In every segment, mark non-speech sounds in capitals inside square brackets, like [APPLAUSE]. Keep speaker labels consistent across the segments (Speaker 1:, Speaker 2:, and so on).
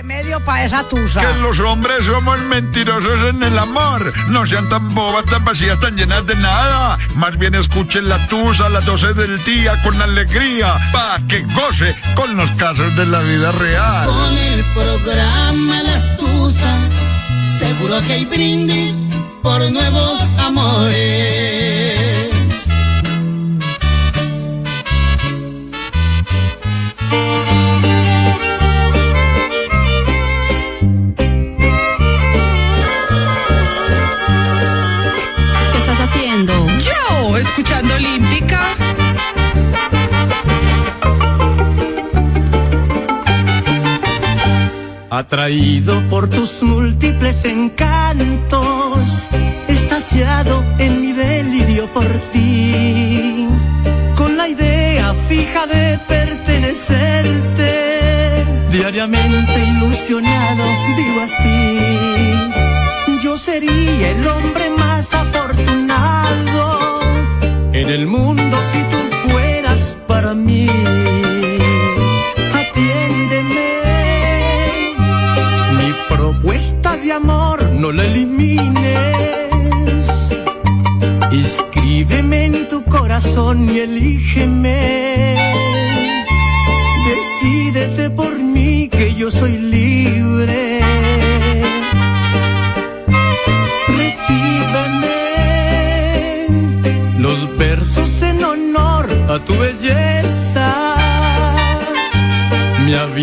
Speaker 1: remedio para esa tusa?
Speaker 2: Que los hombres somos mentirosos en el amor. No sean tan bobas, tan vacías, tan llenas de nada. Más bien escuchen la tusa a las 12 del día con alegría. Pa' que goce con los casos de la vida real.
Speaker 3: Con el programa La Tusa, seguro que hay brindis por nuevos amores.
Speaker 4: Escuchando Olímpica.
Speaker 5: Atraído por tus múltiples encantos, estasiado en mi delirio por ti, con la idea fija de pertenecerte, diariamente ilusionado, digo así, yo sería el hombre más afortunado en el mundo si tú fueras para mí. Atiéndeme, mi propuesta de amor no la elimines. Escríbeme en tu corazón y elígeme. Decídete por mí que yo soy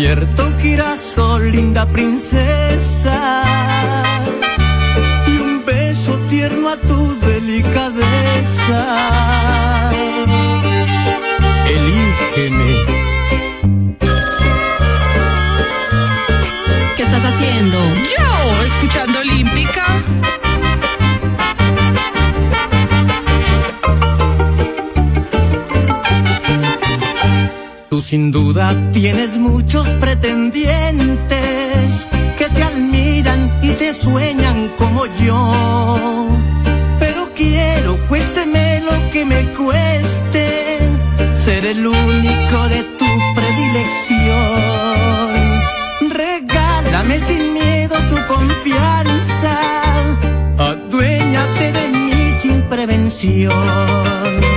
Speaker 5: Mi abierto girasol, linda princesa. Y un beso tierno a tu delicadeza. Elígeme.
Speaker 6: ¿Qué estás haciendo?
Speaker 4: Yo, escuchando Olímpica.
Speaker 5: Sin duda tienes muchos pretendientes que te admiran y te sueñan como yo. Pero quiero, cuésteme lo que me cueste, ser el único de tu predilección. Regálame sin miedo tu confianza, aduéñate de mí sin prevención.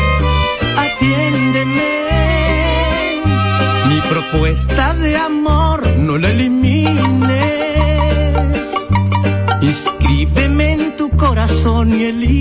Speaker 5: Propuesta de amor no la elimines. Escríbeme en tu corazón y elígeme.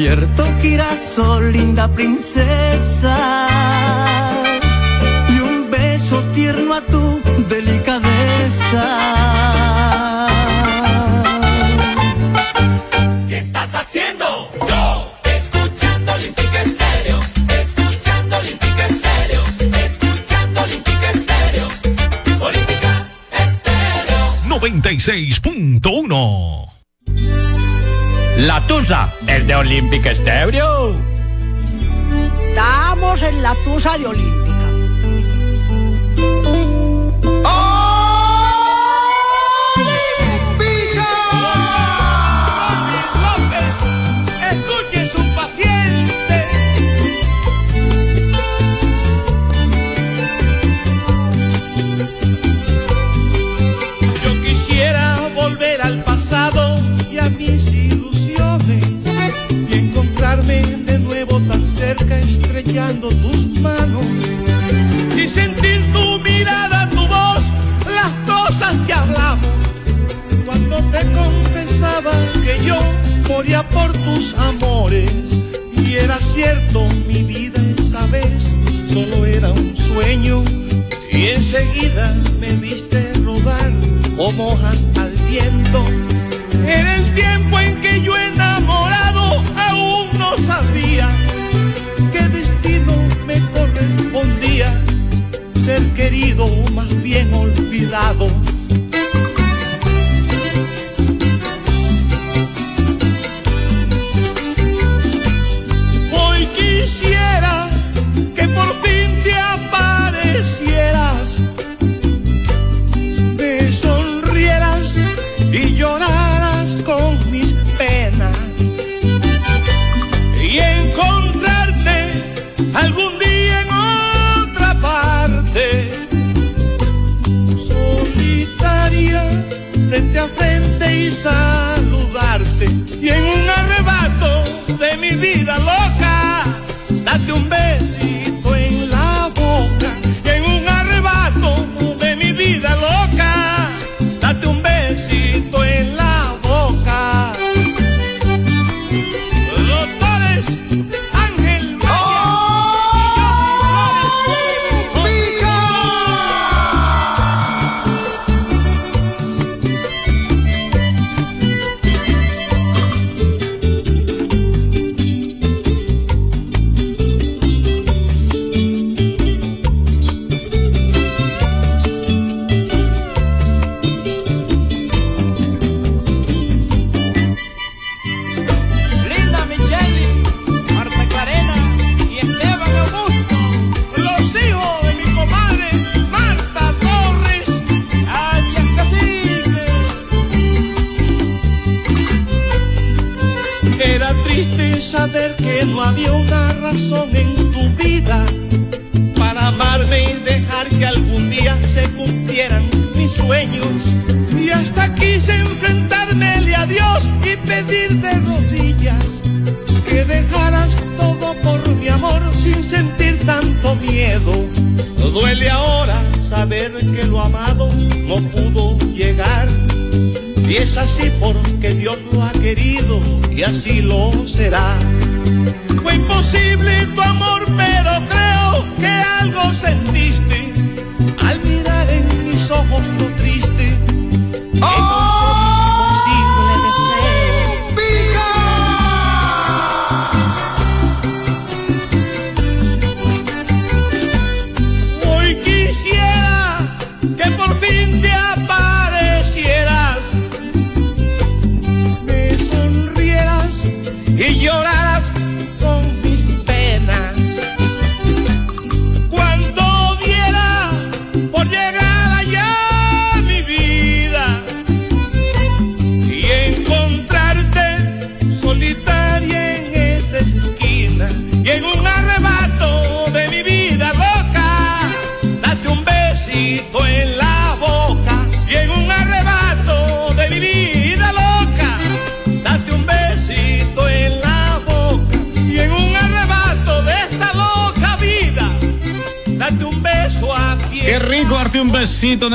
Speaker 5: Mi abierto girasol, linda princesa. Y un beso tierno a tu delicadeza.
Speaker 7: ¿Qué estás haciendo? Yo, escuchando Olímpica Estéreo, escuchando Olímpica Estéreo, escuchando Olímpica Estéreo, Olímpica Estéreo.
Speaker 8: 96.1
Speaker 9: La Tusa es de Olímpica Estéreo.
Speaker 1: Estamos en la tusa de Olímpica.
Speaker 10: Cerca estrellando tus manos y sentir tu mirada, tu voz, las cosas que hablamos. Cuando te confesaba que yo moría por tus amores y era cierto mi vida esa vez solo era un sueño y enseguida me viste rodar como hojas al viento. En el tiempo en que yo enamorado aún no sabía ser querido más bien olvidado así lo será. Fue imposible tu amor,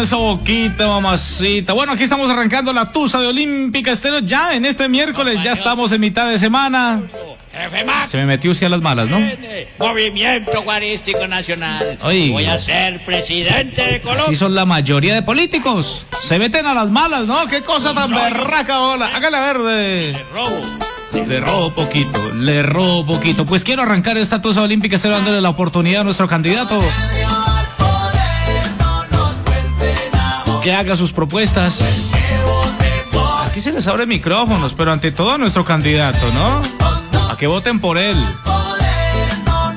Speaker 10: esa
Speaker 11: boquita, mamacita. Bueno, aquí estamos arrancando la tusa de Olímpica Estéreo. Ya en este miércoles, ya estamos en mitad de semana. Se me metió usted a las malas, ¿no?
Speaker 9: Movimiento Guarístico Nacional.
Speaker 11: Oiga.
Speaker 9: Voy a ser presidente de Colombia.
Speaker 11: Así son la mayoría de políticos. Se meten a las malas, ¿no? Qué cosa tan berraca, hola. Hágale a ver. eh.
Speaker 9: Robo.
Speaker 11: Le robo poquito, le robo poquito. Pues quiero arrancar esta tusa olímpica, dándole la oportunidad a nuestro candidato. Que haga sus propuestas. Aquí se les abre micrófonos, pero ante todo a nuestro candidato, ¿no? A que voten por él. Ah,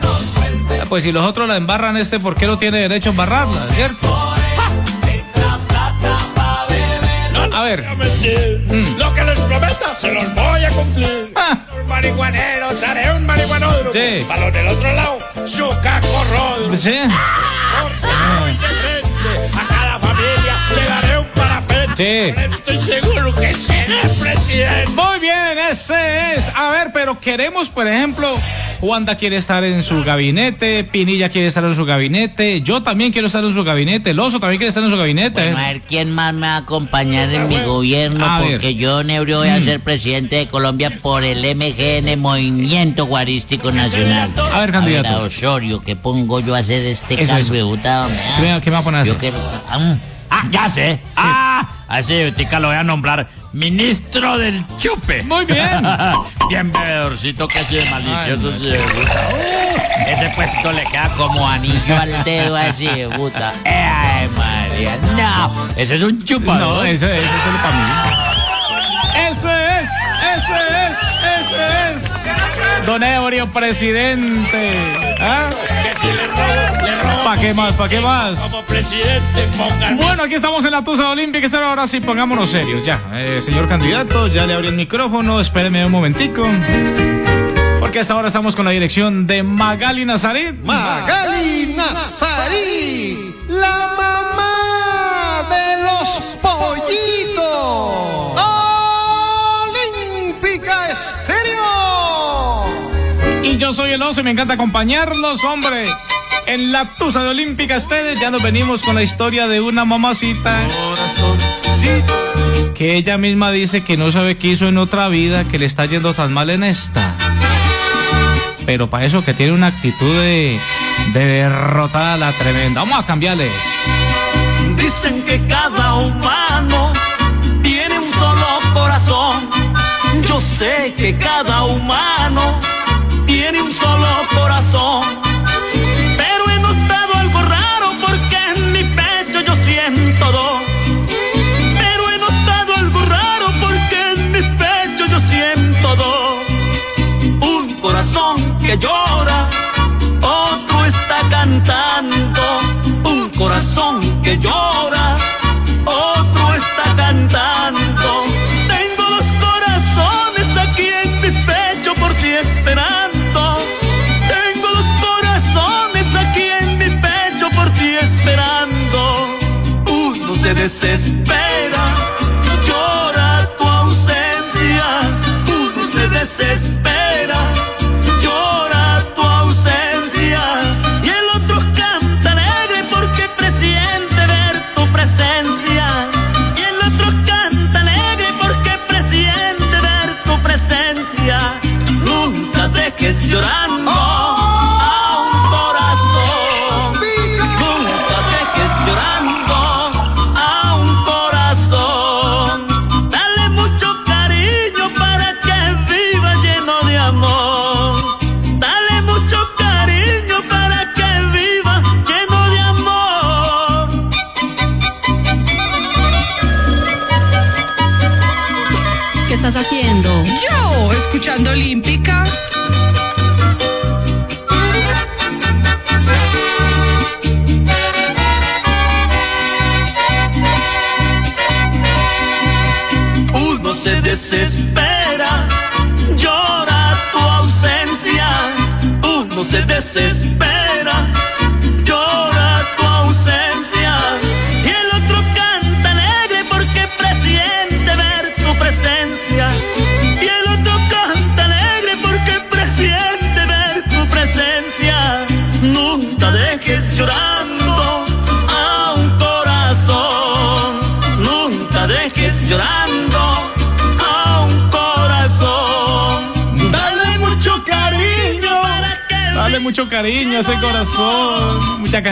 Speaker 11: Pues si los otros la embarran este, ¿por qué no tiene derecho a embarrarla, cierto? A ver.
Speaker 9: Lo que les prometa, se los voy a cumplir.
Speaker 11: Ah.
Speaker 9: Los marihuaneros, haré un marihuanódromo.
Speaker 11: Sí.
Speaker 9: Para los del otro lado, su cacorro.
Speaker 11: Sí. Sí.
Speaker 9: Estoy seguro que seré presidente.
Speaker 11: Muy bien, ese es. A ver, pero queremos, por ejemplo, Juanda quiere estar en su gabinete, Pinilla quiere estar en su gabinete, yo también quiero estar en su gabinete, el oso también quiere estar en su gabinete.
Speaker 12: Bueno, a ver quién más me va a acompañar en mi gobierno,
Speaker 11: A ver.
Speaker 12: porque yo, Nebrio, voy a ser presidente de Colombia por el MGN, Movimiento Guarístico Nacional.
Speaker 11: A ver, candidato.
Speaker 12: A Osorio, que pongo yo a hacer este
Speaker 11: Eso,
Speaker 12: cambio
Speaker 11: eso. ¿Qué me- va a poner a
Speaker 12: Yo quiero... Ah, mm.
Speaker 9: Ah, ya sé. Ah, así ahorita lo voy a nombrar ministro del chupe.
Speaker 11: Muy bien. [LAUGHS]
Speaker 9: bien bebedorcito, que así de malicioso. sí de gusta. Uh, ese puesto le queda como anillo al dedo así de puta. Ay, María, no. Ese es un chupador.
Speaker 11: No, ese, ese es solo para mí. Ese es, ese es. Don Ebrio, presidente. ¿Ah? ¿Para qué más? ¿Para qué más?
Speaker 9: Como presidente.
Speaker 11: Bueno, aquí estamos en la Tusa Olímpica. Ahora sí, pongámonos serios ya. Eh, señor candidato, ya le abrí el micrófono. Espéreme un momentico. Porque hasta ahora estamos con la dirección de Magali Nazaret.
Speaker 5: Magali Nazarí, la mamá de los pollitos.
Speaker 11: Yo soy el oso y me encanta acompañarlos, hombre. En la Tusa de Olímpica Estéreo ya nos venimos con la historia de una mamacita. Que ella misma dice que no sabe qué hizo en otra vida, que le está yendo tan mal en esta. Pero para eso que tiene una actitud de, de derrotada la tremenda. Vamos a cambiarles.
Speaker 12: Dicen que cada humano tiene un solo corazón. Yo sé que cada humano Pero he notado algo raro porque en mi pecho yo siento dos. Pero he notado algo raro porque en mi pecho yo siento dos. Un corazón que llora, otro está cantando. Un corazón que llora,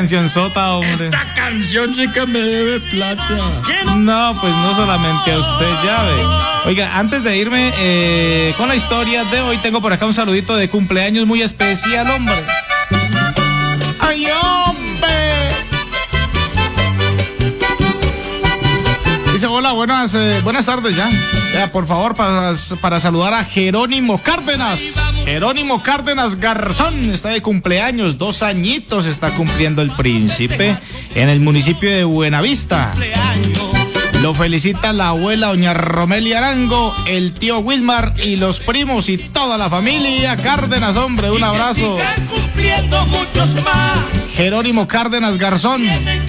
Speaker 11: canción sota, hombre.
Speaker 9: Esta canción sí que me debe plata.
Speaker 11: No, pues no solamente a usted, ya ve. Oiga, antes de irme eh, con la historia de hoy, tengo por acá un saludito de cumpleaños muy especial, hombre. ¡Ay, hombre! Dice, hola, buenas, eh, buenas tardes ya. Ya, por favor, para, para saludar a Jerónimo Cárdenas. Jerónimo Cárdenas Garzón está de cumpleaños, dos añitos está cumpliendo el príncipe en el municipio de Buenavista. Lo felicita la abuela doña Romelia Arango, el tío Wilmar y los primos y toda la familia Cárdenas, hombre, un abrazo. Jerónimo Cárdenas Garzón,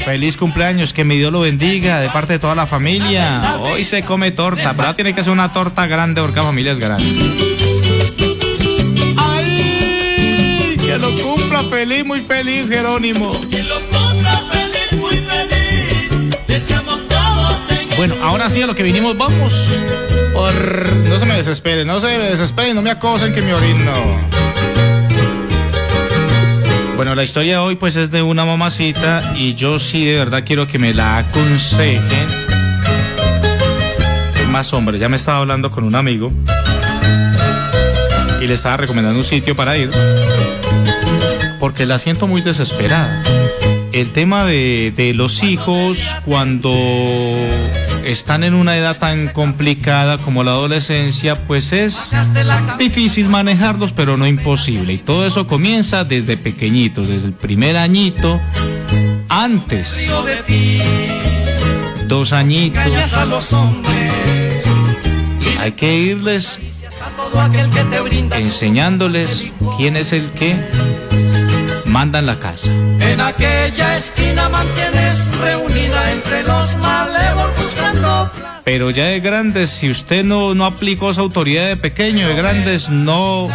Speaker 11: feliz cumpleaños, que mi Dios lo bendiga de parte de toda la familia. Hoy se come torta, pero tiene que ser una torta grande porque la familia es grande. Que lo cumpla feliz, muy feliz, Jerónimo.
Speaker 12: Que lo ponga feliz, muy feliz. Deseamos todos en
Speaker 11: Bueno, ahora sí a lo que vinimos, vamos. Por... No se me desesperen, no se me desesperen, no me acosen que me orino. Bueno, la historia de hoy pues es de una mamacita y yo sí de verdad quiero que me la aconsejen. Más hombre, ya me estaba hablando con un amigo y le estaba recomendando un sitio para ir porque la siento muy desesperada. el tema de, de los hijos cuando están en una edad tan complicada como la adolescencia, pues es difícil manejarlos, pero no imposible. Y todo eso comienza desde pequeñitos, desde el primer añito, antes, dos añitos. Hay que irles enseñándoles quién es el que manda en la casa.
Speaker 13: En aquella esquina mantienes reunida entre los malevos buscando
Speaker 11: Pero ya de grandes, si usted no, no aplicó esa autoridad de pequeño, de grandes, no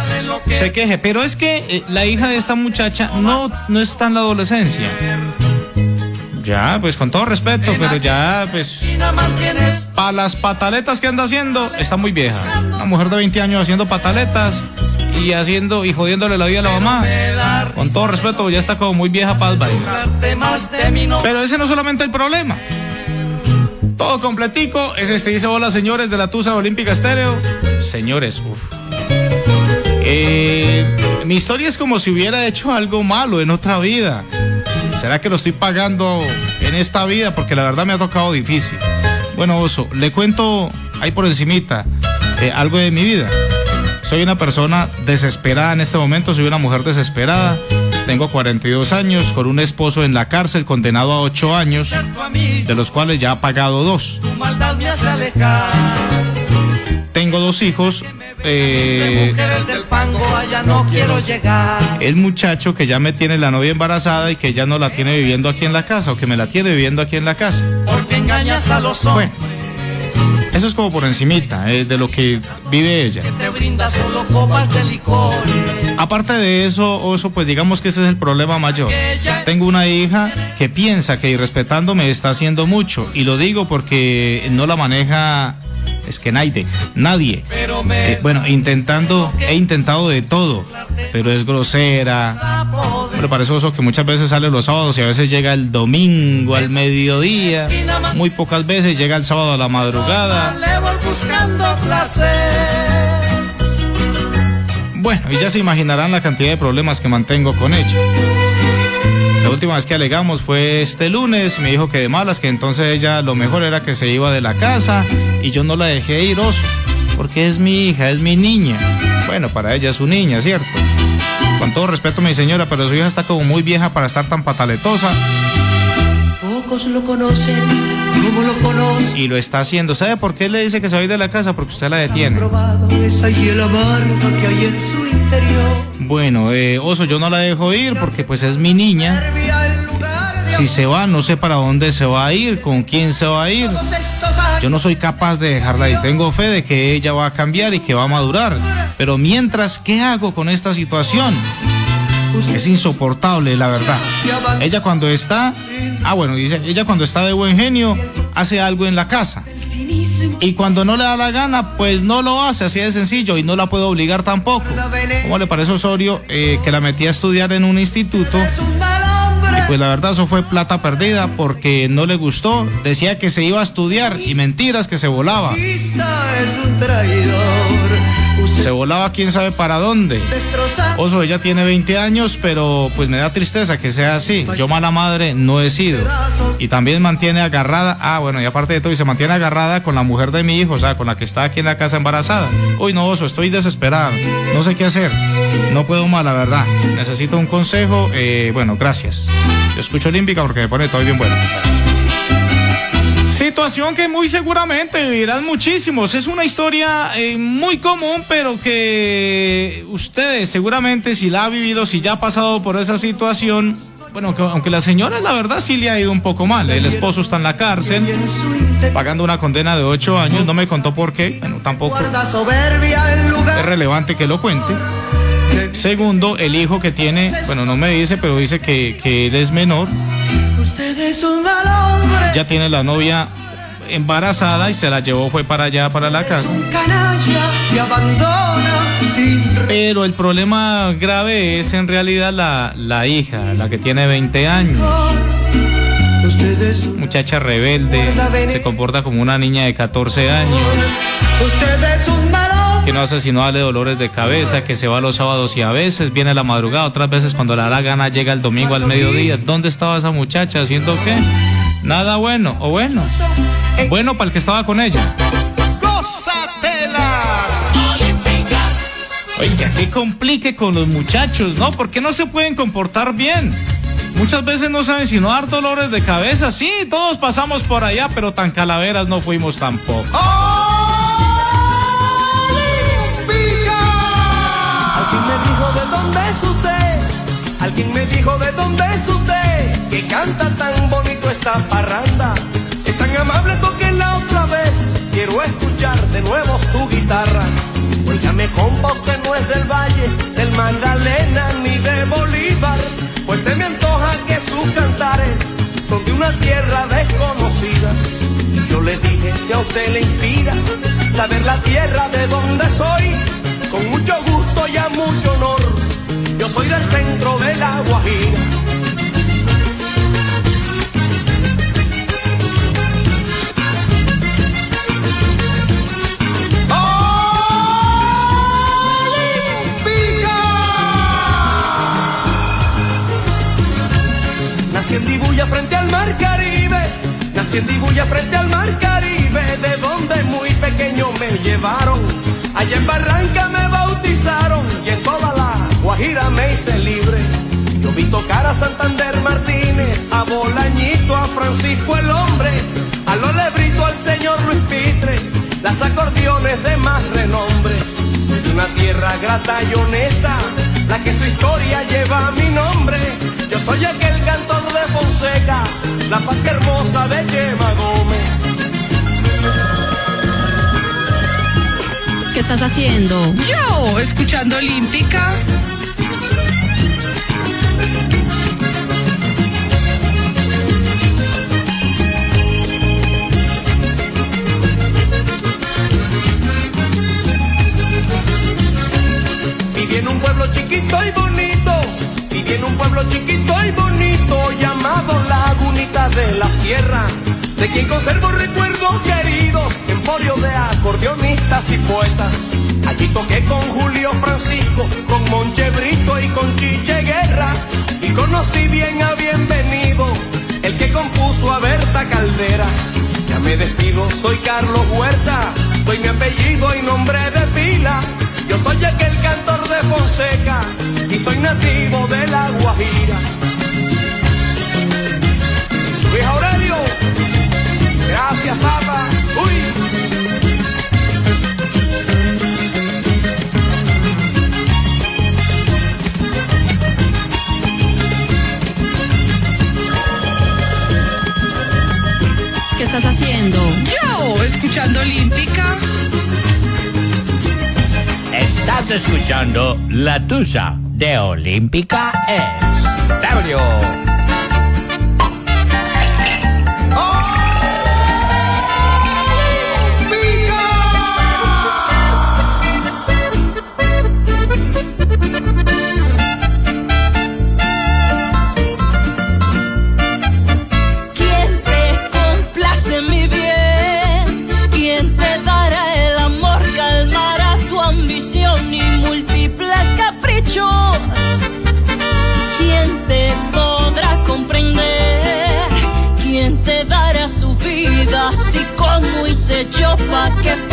Speaker 11: se queje. Pero es que eh, la hija de esta muchacha no, no está en la adolescencia. Ya, pues con todo respeto, pero ya, pues, para las pataletas que anda haciendo, está muy vieja. Una mujer de 20 años haciendo pataletas y haciendo y jodiéndole la vida a la mamá. Con todo respeto, ya está como muy vieja
Speaker 13: no
Speaker 11: Pero ese no es solamente el problema. Todo completico es este. Dice, hola señores de la Tusa Olímpica Estéreo. Señores, uff. Eh, mi historia es como si hubiera hecho algo malo en otra vida. ¿Será que lo estoy pagando en esta vida? Porque la verdad me ha tocado difícil. Bueno, Oso, le cuento ahí por encimita eh, algo de mi vida. Soy una persona desesperada en este momento, soy una mujer desesperada. Tengo 42 años, con un esposo en la cárcel, condenado a 8 años, de los cuales ya ha pagado dos.
Speaker 13: tu maldad me hace alejar
Speaker 11: Tengo dos hijos. eh, el muchacho que ya me tiene la novia embarazada y que ya no la tiene viviendo aquí en la casa, o que me la tiene viviendo aquí en la casa.
Speaker 13: porque engañas a los
Speaker 11: Bueno,
Speaker 13: hombres
Speaker 11: eso es como por encimita, eh, de lo que vive ella. Aparte de eso, Oso, pues digamos que ese es el problema mayor. Tengo una hija que piensa que irrespetándome está haciendo mucho. Y lo digo porque no la maneja, es que nadie, nadie. Eh, bueno, intentando, he intentado de todo, pero es grosera. Pero para eso Oso que muchas veces sale los sábados y a veces llega el domingo al mediodía. Muy pocas veces llega el sábado a la madrugada. Bueno, y ya se imaginarán la cantidad de problemas que mantengo con ella. La última vez que alegamos fue este lunes, me dijo que de malas, que entonces ella lo mejor era que se iba de la casa y yo no la dejé ir, oso, porque es mi hija, es mi niña. Bueno, para ella es su niña, ¿cierto? Con todo respeto, mi señora, pero su hija está como muy vieja para estar tan pataletosa
Speaker 13: pocos lo conocen como lo conozco
Speaker 11: y lo está haciendo. ¿Sabe por qué le dice que se va a ir de la casa? Porque usted la detiene.
Speaker 13: probado esa hiel amarga que hay en su interior
Speaker 11: Bueno, eh, oso, yo no la dejo ir porque pues es mi niña. Si se va, no sé para dónde se va a ir, con quién se va a ir. Yo no soy capaz de dejarla y tengo fe de que ella va a cambiar y que va a madurar. Pero mientras, ¿qué hago con esta situación? Es insoportable, la verdad. Ella cuando está, ah bueno, dice, ella cuando está de buen genio hace algo en la casa. Y cuando no le da la gana, pues no lo hace, así de sencillo, y no la puedo obligar tampoco. ¿Cómo le parece Osorio eh, que la metí a estudiar en un instituto? Pues la verdad eso fue plata perdida porque no le gustó. Decía que se iba a estudiar y mentiras que se volaba. Se volaba quién sabe para dónde. Oso, ella tiene 20 años, pero pues me da tristeza que sea así. Yo mala madre no he sido. Y también mantiene agarrada, ah bueno, y aparte de todo, y se mantiene agarrada con la mujer de mi hijo, o sea, con la que está aquí en la casa embarazada. Uy, no, Oso, estoy desesperada. No sé qué hacer. No puedo más, la verdad. Necesito un consejo. Eh, bueno, gracias. Yo escucho Olímpica porque me pone todo bien bueno. Situación que muy seguramente vivirán muchísimos. Es una historia eh, muy común, pero que ustedes seguramente si la ha vivido, si ya ha pasado por esa situación, bueno, que- aunque la señora la verdad sí le ha ido un poco mal. El esposo está en la cárcel, pagando una condena de ocho años. No me contó por qué. Bueno, tampoco es relevante que lo cuente. Segundo, el hijo que tiene, bueno, no me dice, pero dice que, que él es menor.
Speaker 13: Usted es un mal hombre
Speaker 11: Ya tiene la novia embarazada y se la llevó, fue para allá, para la casa. Pero el problema grave es en realidad la, la hija, la que tiene 20 años.
Speaker 13: usted es un
Speaker 11: Muchacha rebelde, se comporta como una niña de 14 años.
Speaker 13: usted es un
Speaker 11: que no hace sino darle dolores de cabeza, que se va los sábados y a veces viene a la madrugada, otras veces cuando la da gana llega el domingo al mediodía. ¿Dónde estaba esa muchacha haciendo qué? Nada bueno, o bueno. Bueno para el que estaba con ella. Oiga, que complique con los muchachos, ¿no? Porque no se pueden comportar bien. Muchas veces no saben sino dar dolores de cabeza. Sí, todos pasamos por allá, pero tan calaveras no fuimos tampoco.
Speaker 14: Alguien alguien me dijo de dónde es usted, que canta tan bonito esta parranda. Si es tan amable, la otra vez, quiero escuchar de nuevo su guitarra. Óigame, compa, usted no es del Valle, del Magdalena ni de Bolívar, pues se me antoja que sus cantares son de una tierra desconocida. Yo le dije, si a usted le inspira saber la tierra de donde soy, con mucho gusto y a mucho honor, yo soy del centro de la Guajira. Nací en Dibuya frente al mar Caribe, nací en Dibuya frente al mar Caribe, de donde muy pequeño me llevaron. Allá en Barranca me Me hice libre. Yo vi tocar a Santander Martínez, a Bolañito, a Francisco el hombre, a los lebritos al señor Luis Pitre, las acordeones de más renombre. Soy de una tierra grata y honesta, la que su historia lleva mi nombre. Yo soy aquel cantor de Fonseca, la paz hermosa de Chema Gómez.
Speaker 15: ¿Qué estás haciendo?
Speaker 4: Yo, escuchando Olímpica.
Speaker 14: En un pueblo chiquito y bonito, viví en un pueblo chiquito y bonito llamado Lagunita de la Sierra, de quien conservo recuerdos queridos, emporio de acordeonistas y poetas. Allí toqué con Julio Francisco, con Monche Brito y con Chiche Guerra, y conocí bien a Bienvenido, el que compuso a Berta Caldera. Ya me despido, soy Carlos Huerta, doy mi apellido y nombre de pila. Yo soy aquel cantor de Fonseca y soy nativo de la Guajira. Luis Aurelio, gracias papá. Uy.
Speaker 15: ¿Qué estás haciendo?
Speaker 4: Yo, escuchando Olímpica.
Speaker 9: Estás escuchando La Tusa de Olímpica es W.
Speaker 16: como hice yo pa'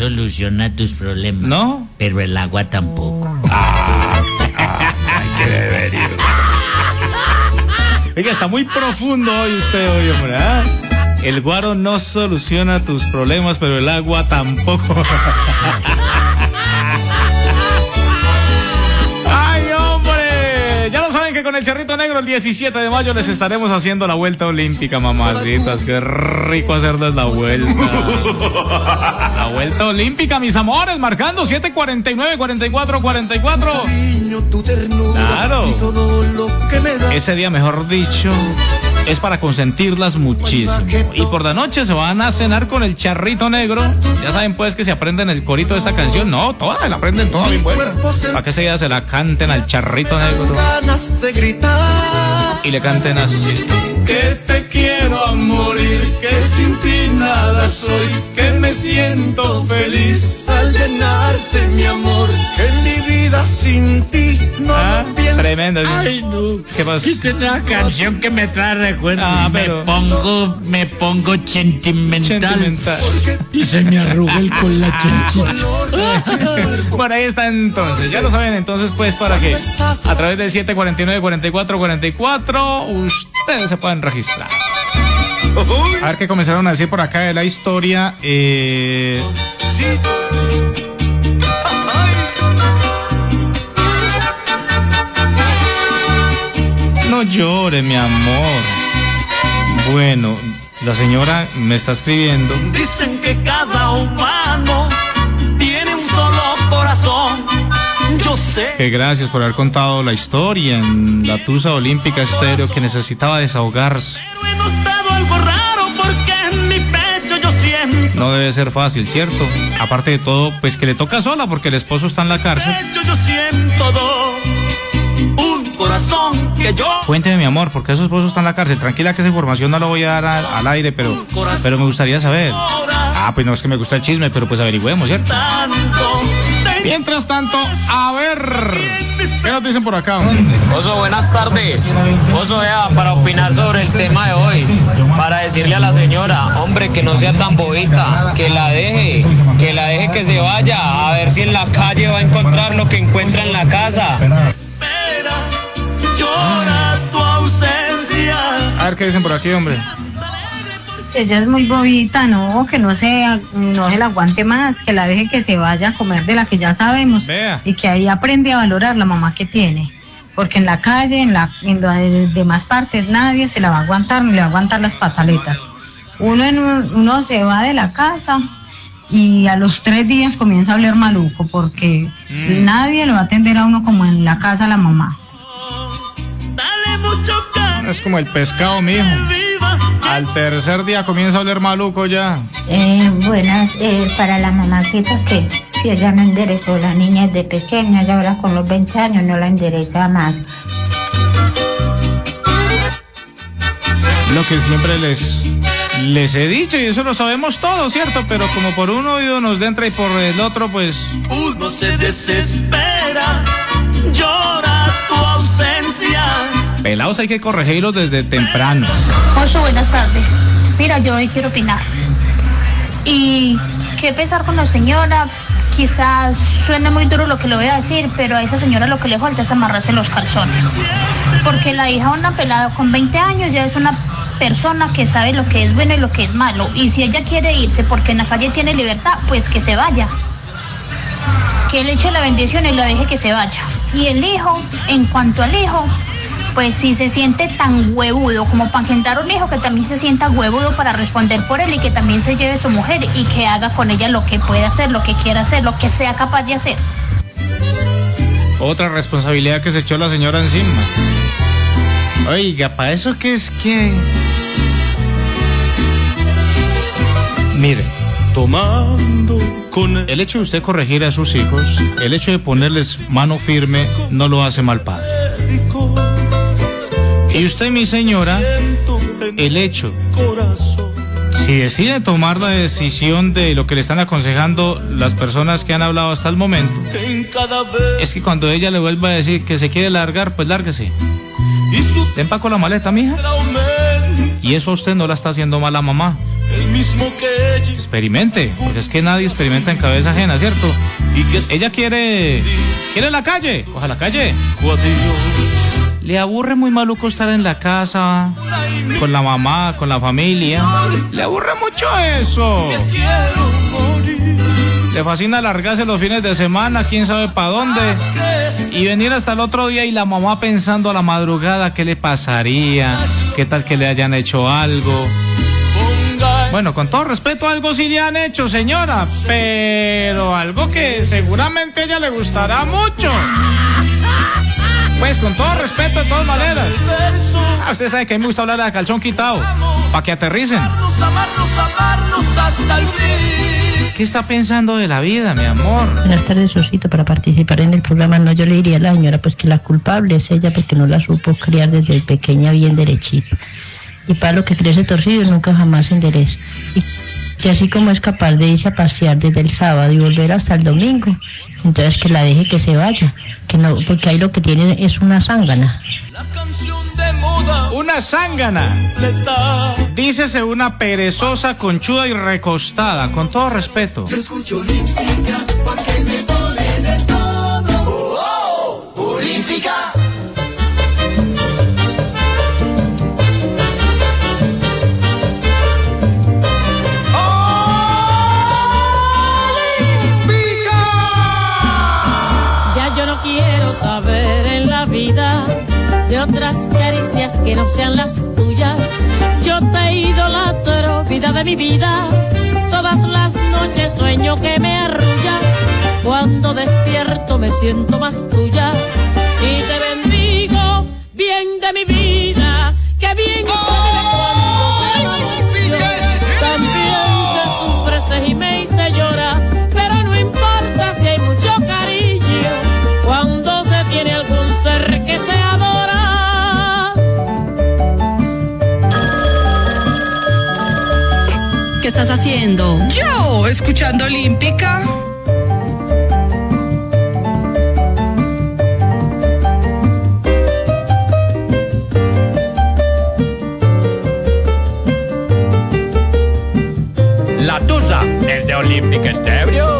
Speaker 17: soluciona tus problemas.
Speaker 11: ¿No?
Speaker 17: Pero el agua tampoco.
Speaker 11: Oiga, está muy profundo hoy usted, hoy, hombre. ¿ah? El guaro no soluciona tus problemas, pero el agua tampoco. ¡Ay, hombre! Ya lo saben que con el Charrito Negro el 17 de mayo les estaremos haciendo la vuelta olímpica, mamacitas. Qué rico hacerles la vuelta. Vuelta olímpica, mis amores, marcando 749 44 44. Claro. Ese día, mejor dicho, es para consentirlas muchísimo. Y por la noche se van a cenar con el charrito negro. Ya saben pues que se aprenden el corito de esta canción. No, toda, la aprenden toda bien buena. Para que ese día se la canten al charrito negro. Y le canten así.
Speaker 12: Que te quiero a morir, que sin ti nada soy, que me siento feliz al llenarte mi amor, en mi vida sin ti no
Speaker 11: Ah, tremendo.
Speaker 17: Ay, no.
Speaker 11: ¿Qué pasa?
Speaker 17: Esta es una canción que me trae recuerdos.
Speaker 11: Ah,
Speaker 17: me
Speaker 11: pero-
Speaker 17: pongo, me pongo sentimental.
Speaker 11: Sentimental.
Speaker 17: Y se me arruga el con la chanchita.
Speaker 11: Por [LAUGHS] ahí está entonces. Ya lo saben entonces pues para que a través del 749 44 44 ustedes se pueden registrar. A ver qué comenzaron a decir por acá de la historia. Eh, no llore, mi amor. Bueno, la señora me está escribiendo.
Speaker 12: Dicen que cada humano tiene un solo corazón. Yo sé
Speaker 11: Que gracias por haber contado la historia en la Tusa Olímpica Estéreo que necesitaba desahogarse.
Speaker 12: pero notado algo raro porque en mi pecho yo siento,
Speaker 11: No debe ser fácil, ¿cierto? Aparte de todo, pues que le toca sola porque el esposo está en la cárcel.
Speaker 12: pecho yo siento dos, un corazón que yo
Speaker 11: Cuénteme, mi amor, ¿por qué su esposo está en la cárcel? Tranquila que esa información no la voy a dar al, al aire, pero, pero me gustaría saber. Ah, pues no es que me gusta el chisme, pero pues averigüemos, ¿cierto?
Speaker 12: tanto.
Speaker 11: Mientras tanto, a ver, ¿qué nos dicen por acá?
Speaker 18: Oso, buenas tardes. Oso, vea, para opinar sobre el tema de hoy, para decirle a la señora, hombre, que no sea tan bobita, que la deje, que la deje que se vaya, a ver si en la calle va a encontrar lo que encuentra en la casa.
Speaker 12: Llora tu ausencia.
Speaker 11: A ver qué dicen por aquí, hombre.
Speaker 19: Ella es muy bobita, no, que no se, no se la aguante más, que la deje que se vaya a comer de la que ya sabemos
Speaker 11: Vea.
Speaker 19: y que ahí aprende a valorar la mamá que tiene. Porque en la calle, en, la, en las demás partes, nadie se la va a aguantar ni le va a aguantar las pataletas. Uno, en un- uno se va de la casa y a los tres días comienza a oler maluco porque
Speaker 11: Mm.
Speaker 19: nadie lo va a atender a uno como en la casa la mamá.
Speaker 11: Es como el pescado, mijo. Al tercer día comienza a oler maluco ya.
Speaker 20: Eh, buenas, eh, para la mamacita que si ella no enderezó la niña desde pequeña y ahora con los 20 años no la endereza más.
Speaker 11: Lo que siempre les, les he dicho, y eso lo sabemos todos, ¿cierto? Pero como por un oído nos entra y por el otro, pues...
Speaker 12: Uno se desespera, llora tu ausencia.
Speaker 11: Pelados hay que corregirlos desde temprano.
Speaker 21: Ocho, buenas tardes. Mira, yo hoy quiero opinar. Y qué pesar con la señora. Quizás suene muy duro lo que le voy a decir, pero a esa señora lo que le falta es amarrarse los calzones. Porque la hija de una pelada con 20 años ya es una persona que sabe lo que es bueno y lo que es malo. Y si ella quiere irse porque en la calle tiene libertad, pues que se vaya. que le eche la bendición y lo deje que se vaya. Y el hijo, en cuanto al hijo, pues si se siente tan huevudo como para engendrar un hijo, que también se sienta huevudo para responder por él y que también se lleve su mujer y que haga con ella lo que pueda hacer, lo que quiera hacer, lo que sea capaz de hacer.
Speaker 11: Otra responsabilidad que se echó la señora encima. Oiga, ¿para eso qué es que? Mire, tomando con el hecho de usted corregir a sus hijos, el hecho de ponerles mano firme, no lo hace mal padre. Y usted, mi señora, el hecho, si decide tomar la decisión de lo que le están aconsejando las personas que han hablado hasta el momento, es que cuando ella le vuelva a decir que se quiere largar, pues lárguese. Te empaco la maleta, mija. Y eso a usted no la está haciendo mal a mamá. Experimente, porque es que nadie experimenta en cabeza ajena, ¿cierto? Ella quiere. quiere la calle, coja la calle. Le aburre muy maluco estar en la casa, con la mamá, con la familia. Le aburre mucho eso. Le fascina alargarse los fines de semana, quién sabe para dónde. Y venir hasta el otro día y la mamá pensando a la madrugada qué le pasaría, qué tal que le hayan hecho algo. Bueno, con todo respeto, algo sí le han hecho, señora, pero algo que seguramente a ella le gustará mucho. Pues con todo respeto, de todas maneras. Ah, usted sabe que a mí me gusta hablar a calzón quitado, para que aterricen. ¿Qué está pensando de la vida, mi amor?
Speaker 22: Buenas tardes, Osito, para participar en el programa. No, yo le diría a la señora, pues que la culpable es ella porque no la supo criar desde pequeña bien derechito. Y para lo que crece torcido nunca jamás endereza. Y y así como es capaz de irse a pasear desde el sábado y volver hasta el domingo, entonces que la deje que se vaya, que no, porque ahí lo que tiene es una zángana.
Speaker 11: Una zángana. Dícese una perezosa, conchuda y recostada, con todo respeto.
Speaker 13: escucho olímpica, pa' que me pone de todo. Oh, oh, olímpica.
Speaker 16: Saber en la vida de otras caricias que no sean las tuyas. Yo te idolatro, vida de mi vida. Todas las noches sueño que me arrullas. Cuando despierto me siento más tuya. Y te bendigo, bien de mi vida. Que bien
Speaker 4: estás haciendo?
Speaker 23: Yo, escuchando Olímpica.
Speaker 9: La Tusa, desde Olímpica Estebrio.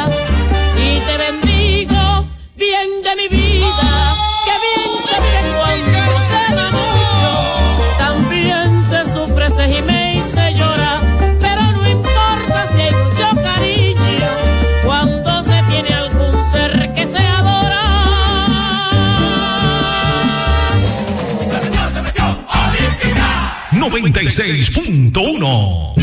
Speaker 5: Seis punto uno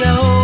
Speaker 5: as.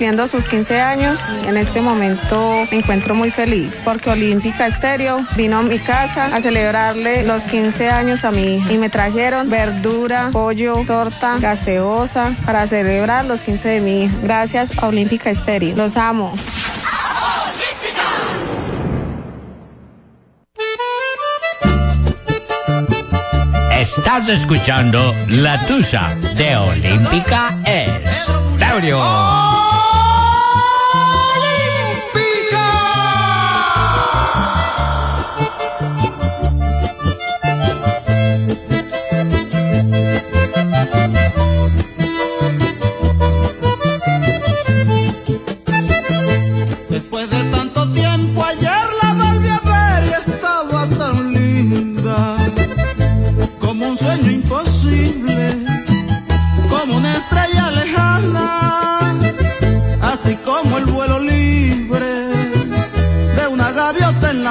Speaker 5: cumpliendo sus 15 años. En este momento me encuentro muy feliz porque Olímpica Estéreo vino a mi casa a celebrarle los 15 años a mi hija y me trajeron verdura, pollo, torta, gaseosa para celebrar los 15 de mi hija. Gracias a Olímpica Estéreo. Los amo.
Speaker 9: Estás escuchando La Tusa de Olímpica Estéreo.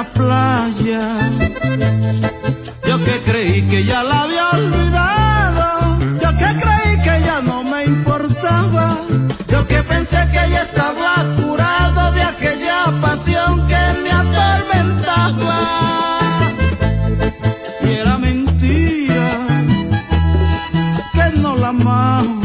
Speaker 23: la playa. Yo que creí que ya la había olvidado, yo que creí que ya no me importaba, yo que pensé que ya estaba curado de aquella pasión que me atormentaba. Y era mentira que no la amaba.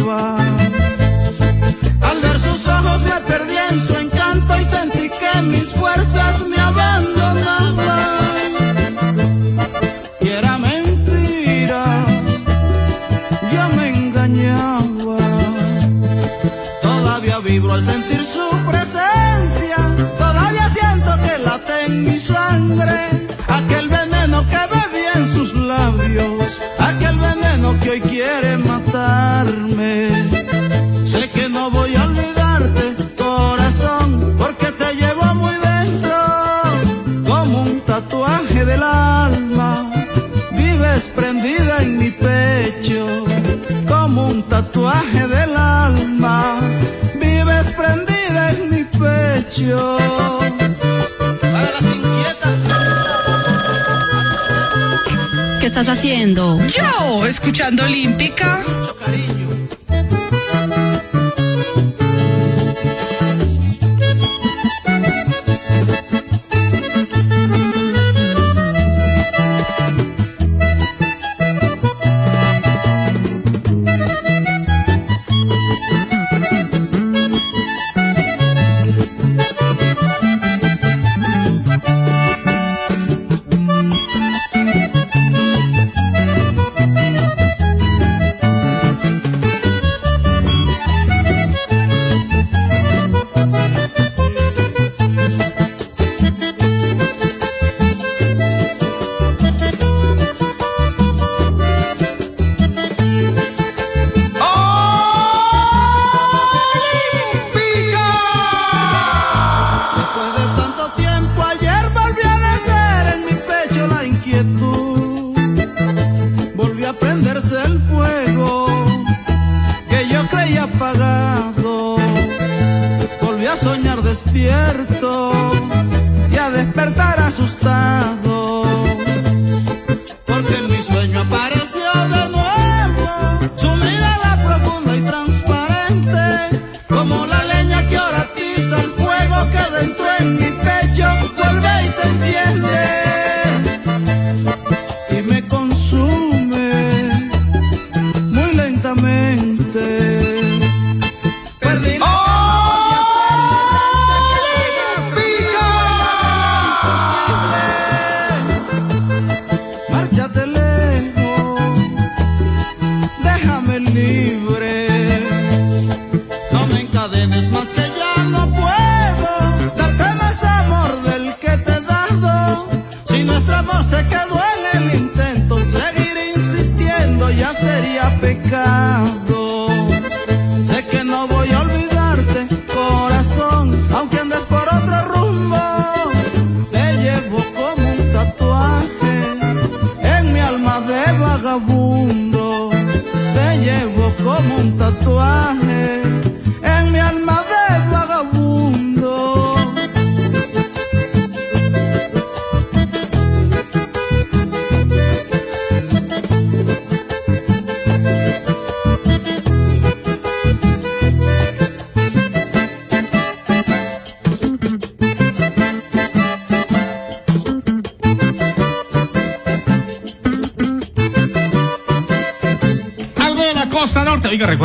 Speaker 4: Estás haciendo?
Speaker 23: Yo, escuchando Olímpica.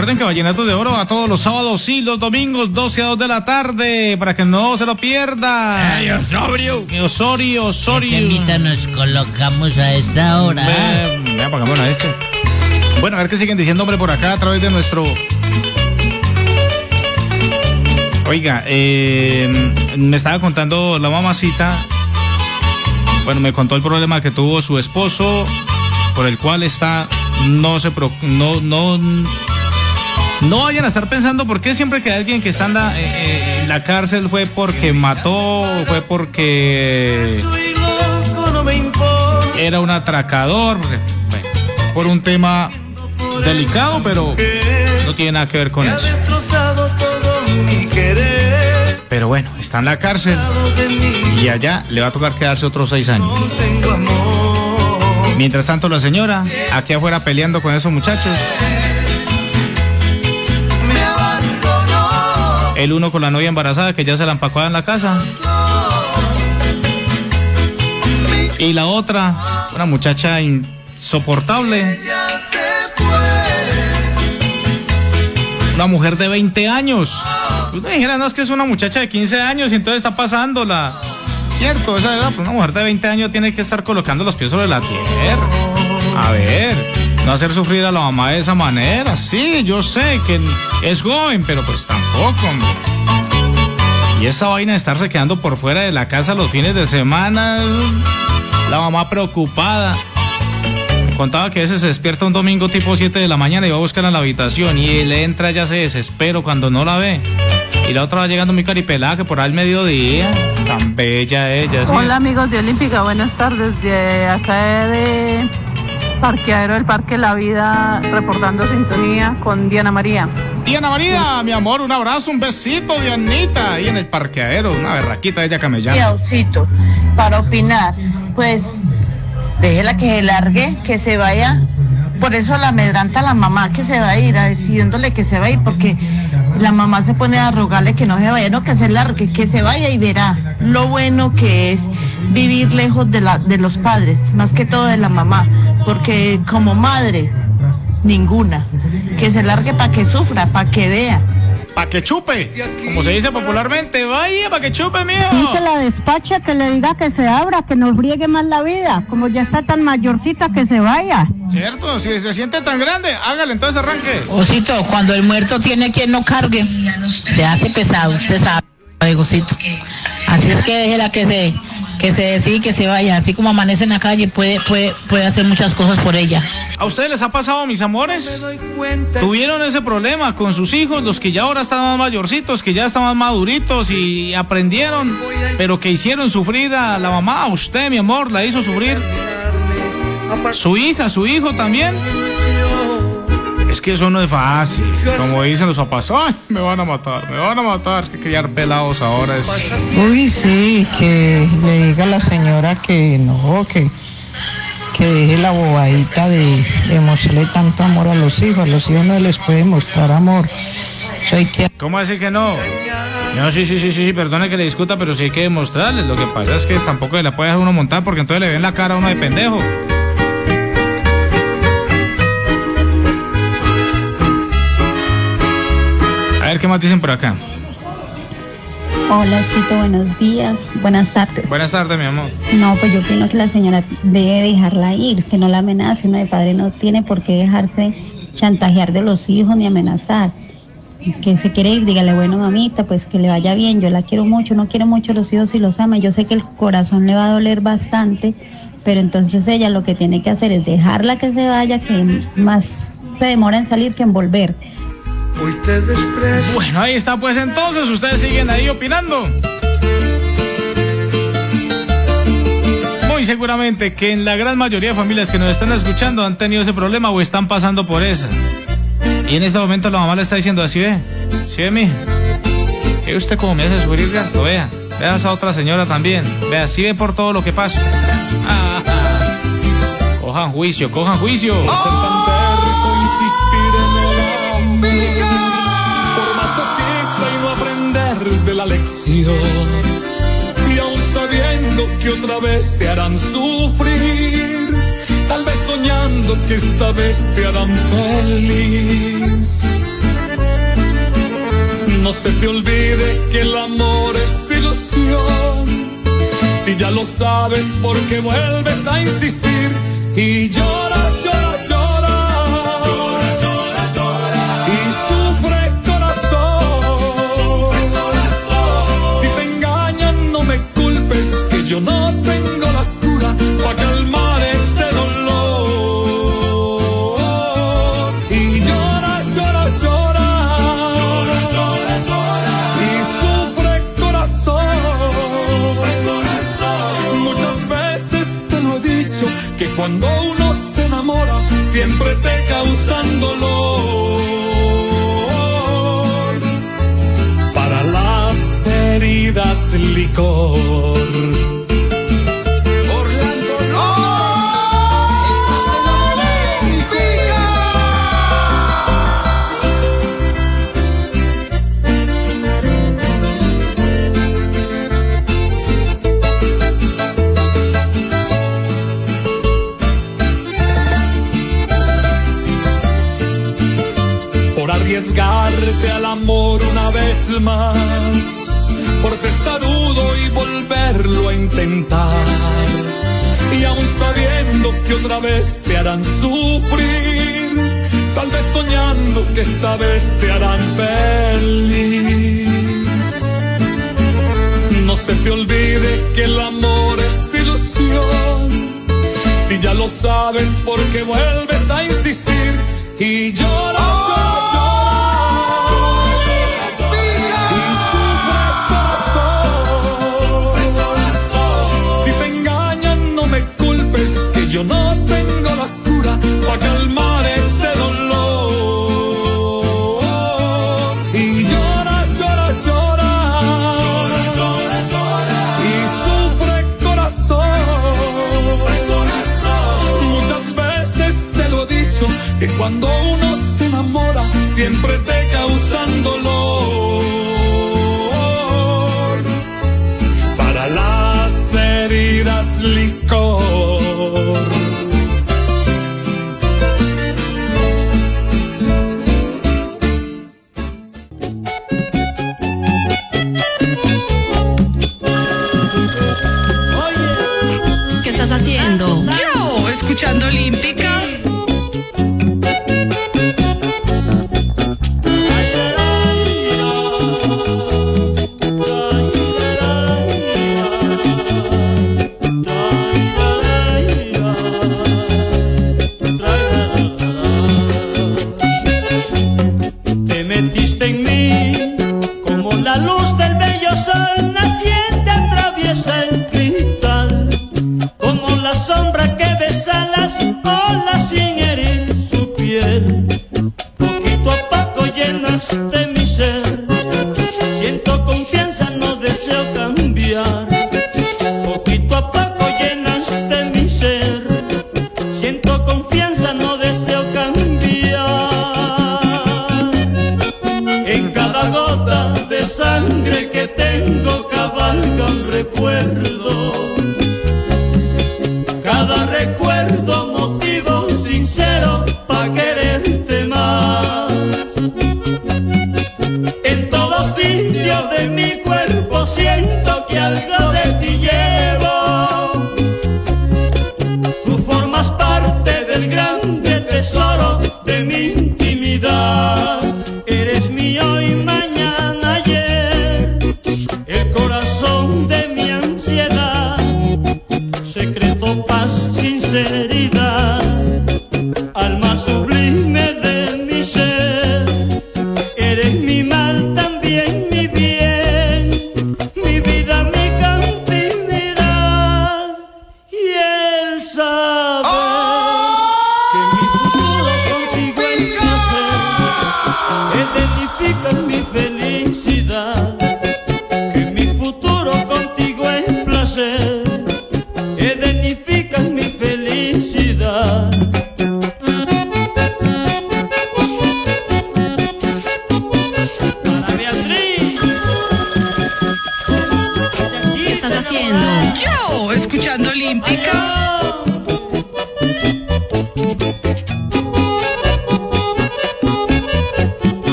Speaker 11: Recuerden que Vallenato de Oro a todos los sábados y los domingos, 12 a 2 de la tarde, para que no se lo pierda.
Speaker 9: Ay, Osorio.
Speaker 11: Osorio, Osorio.
Speaker 17: ¿Qué temita nos colocamos a esta hora?
Speaker 11: Ve, ve, apagámonos a este. Bueno, a ver qué siguen diciendo, hombre, por acá a través de nuestro. Oiga, eh, me estaba contando la mamacita. Bueno, me contó el problema que tuvo su esposo, por el cual está. No se. pro- no, no. No vayan a estar pensando por qué siempre que alguien que está en la, eh, eh, cárcel fue porque mató, fue porque era un atracador, por un tema delicado, pero no tiene nada que ver con eso. Pero bueno, está en la cárcel y allá le va a tocar quedarse otros seis años. Mientras tanto, la señora aquí afuera peleando con esos muchachos. El uno con la novia embarazada que ya se la empacó en la casa. Y la otra, una muchacha insoportable. Una mujer de 20 años. Usted dijera, no, es que es una muchacha de 15 años y entonces está pasándola. Cierto, esa edad, pero una mujer de 20 años tiene que estar colocando los pies sobre la tierra. A ver, no hacer sufrir a la mamá de esa manera. Sí, yo sé que es joven, pero pues tampoco, hombre. Y esa vaina de estarse quedando por fuera de la casa los fines de semana, la mamá preocupada. Me contaba que a veces se despierta un domingo tipo 7 de la mañana y va a buscar a la habitación y él entra, ya se desespera cuando no la ve. Y la otra va llegando muy caripelada que por ahí al mediodía. Tan bella ella, sí.
Speaker 24: Hola amigos de Olímpica, buenas tardes. De acá de Parqueadero del Parque La Vida, reportando sintonía con Diana María.
Speaker 11: Diana María, mi amor, un abrazo, un besito, Dianita, ahí en el parqueadero, una berraquita de ella camellando.
Speaker 3: Yausito, para opinar, pues déjela que se largue, que se vaya. Por eso la amedranta la mamá que se va a ir, a decidiéndole que se va a ir, porque la mamá se pone a rogarle que no se vaya, no que se largue, que se vaya y verá lo bueno que es vivir lejos de, la, de los padres, más que todo de la mamá, porque como madre, ninguna. Que se largue para que sufra, para que vea.
Speaker 11: Pa' que chupe, como se dice popularmente, vaya pa' que chupe, mijo.
Speaker 25: Sí, que la despache, que le diga que se abra, que nos friegue más la vida. Como ya está tan mayorcita, que se vaya.
Speaker 11: Cierto, si se siente tan grande, hágale, entonces arranque.
Speaker 3: Osito, cuando el muerto tiene quien no cargue, se hace pesado, usted sabe, Osito. Así es que déjela que se, que se sí, que se vaya, así como amanece en la calle, puede, puede, puede hacer muchas cosas por ella.
Speaker 11: ¿A ustedes les ha pasado, mis amores? ¿Tuvieron ese problema con sus hijos, los que ya ahora están más mayorcitos, que ya están más maduritos y aprendieron, pero que hicieron sufrir a la mamá? ¿A usted, mi amor, la hizo sufrir? ¿Su hija, su hijo también? Es que eso no es fácil. Como dicen los papás, ¡ay! Me van a matar, me van a matar. Es que criar pelados ahora es.
Speaker 26: Uy, sí, que le diga a la señora que no, que, que deje la bobadita de, de mostrarle tanto amor a los hijos. A los hijos no les puede mostrar amor. Eso hay que
Speaker 11: ¿Cómo decir que no? No, sí, sí, sí, sí, sí, perdone que le discuta, pero sí hay que demostrarle. Lo que pasa es que tampoco le puede dejar uno montar porque entonces le ven la cara a uno de pendejo. Ver qué más dicen por acá.
Speaker 20: Hola, Chito, buenos días, buenas tardes.
Speaker 11: Buenas tardes, mi amor.
Speaker 20: No, pues yo opino que la señora debe dejarla ir, que no la amenace. Uno de padre no tiene por qué dejarse chantajear de los hijos ni amenazar. Que se quiere ir, dígale, bueno, mamita, pues que le vaya bien. Yo la quiero mucho, no quiero mucho a los hijos y los ama. Yo sé que el corazón le va a doler bastante, pero entonces ella lo que tiene que hacer es dejarla que se vaya, que más se demora en salir que en volver.
Speaker 27: Hoy te desprecio.
Speaker 11: Bueno, ahí está, pues entonces ustedes siguen ahí opinando. Muy seguramente que en la gran mayoría de familias que nos están escuchando han tenido ese problema o están pasando por esa. Y en este momento la mamá le está diciendo así, ve, sí ve, mija. ¿Qué usted como me hace sufrir gato? Vea, vea a esa otra señora también. Vea, sí ve por todo lo que pasa. Ah, [LAUGHS] ah. Cojan juicio, cojan juicio.
Speaker 27: insistir lección. Y aún sabiendo que otra vez te harán sufrir tal vez soñando que esta vez te harán feliz. No se te olvide que el amor es ilusión. Si ya lo sabes porque vuelves a insistir y llora, siempre te causan dolor. Para las heridas licor. Más, por testarudo y volverlo a intentar. Y aún sabiendo que otra vez te harán sufrir, tal vez soñando que esta vez te harán feliz. No se te olvide que el amor es ilusión. Si ya lo sabes, porque vuelves a insistir y llora,
Speaker 4: siempre te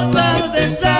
Speaker 28: cada gota de sangre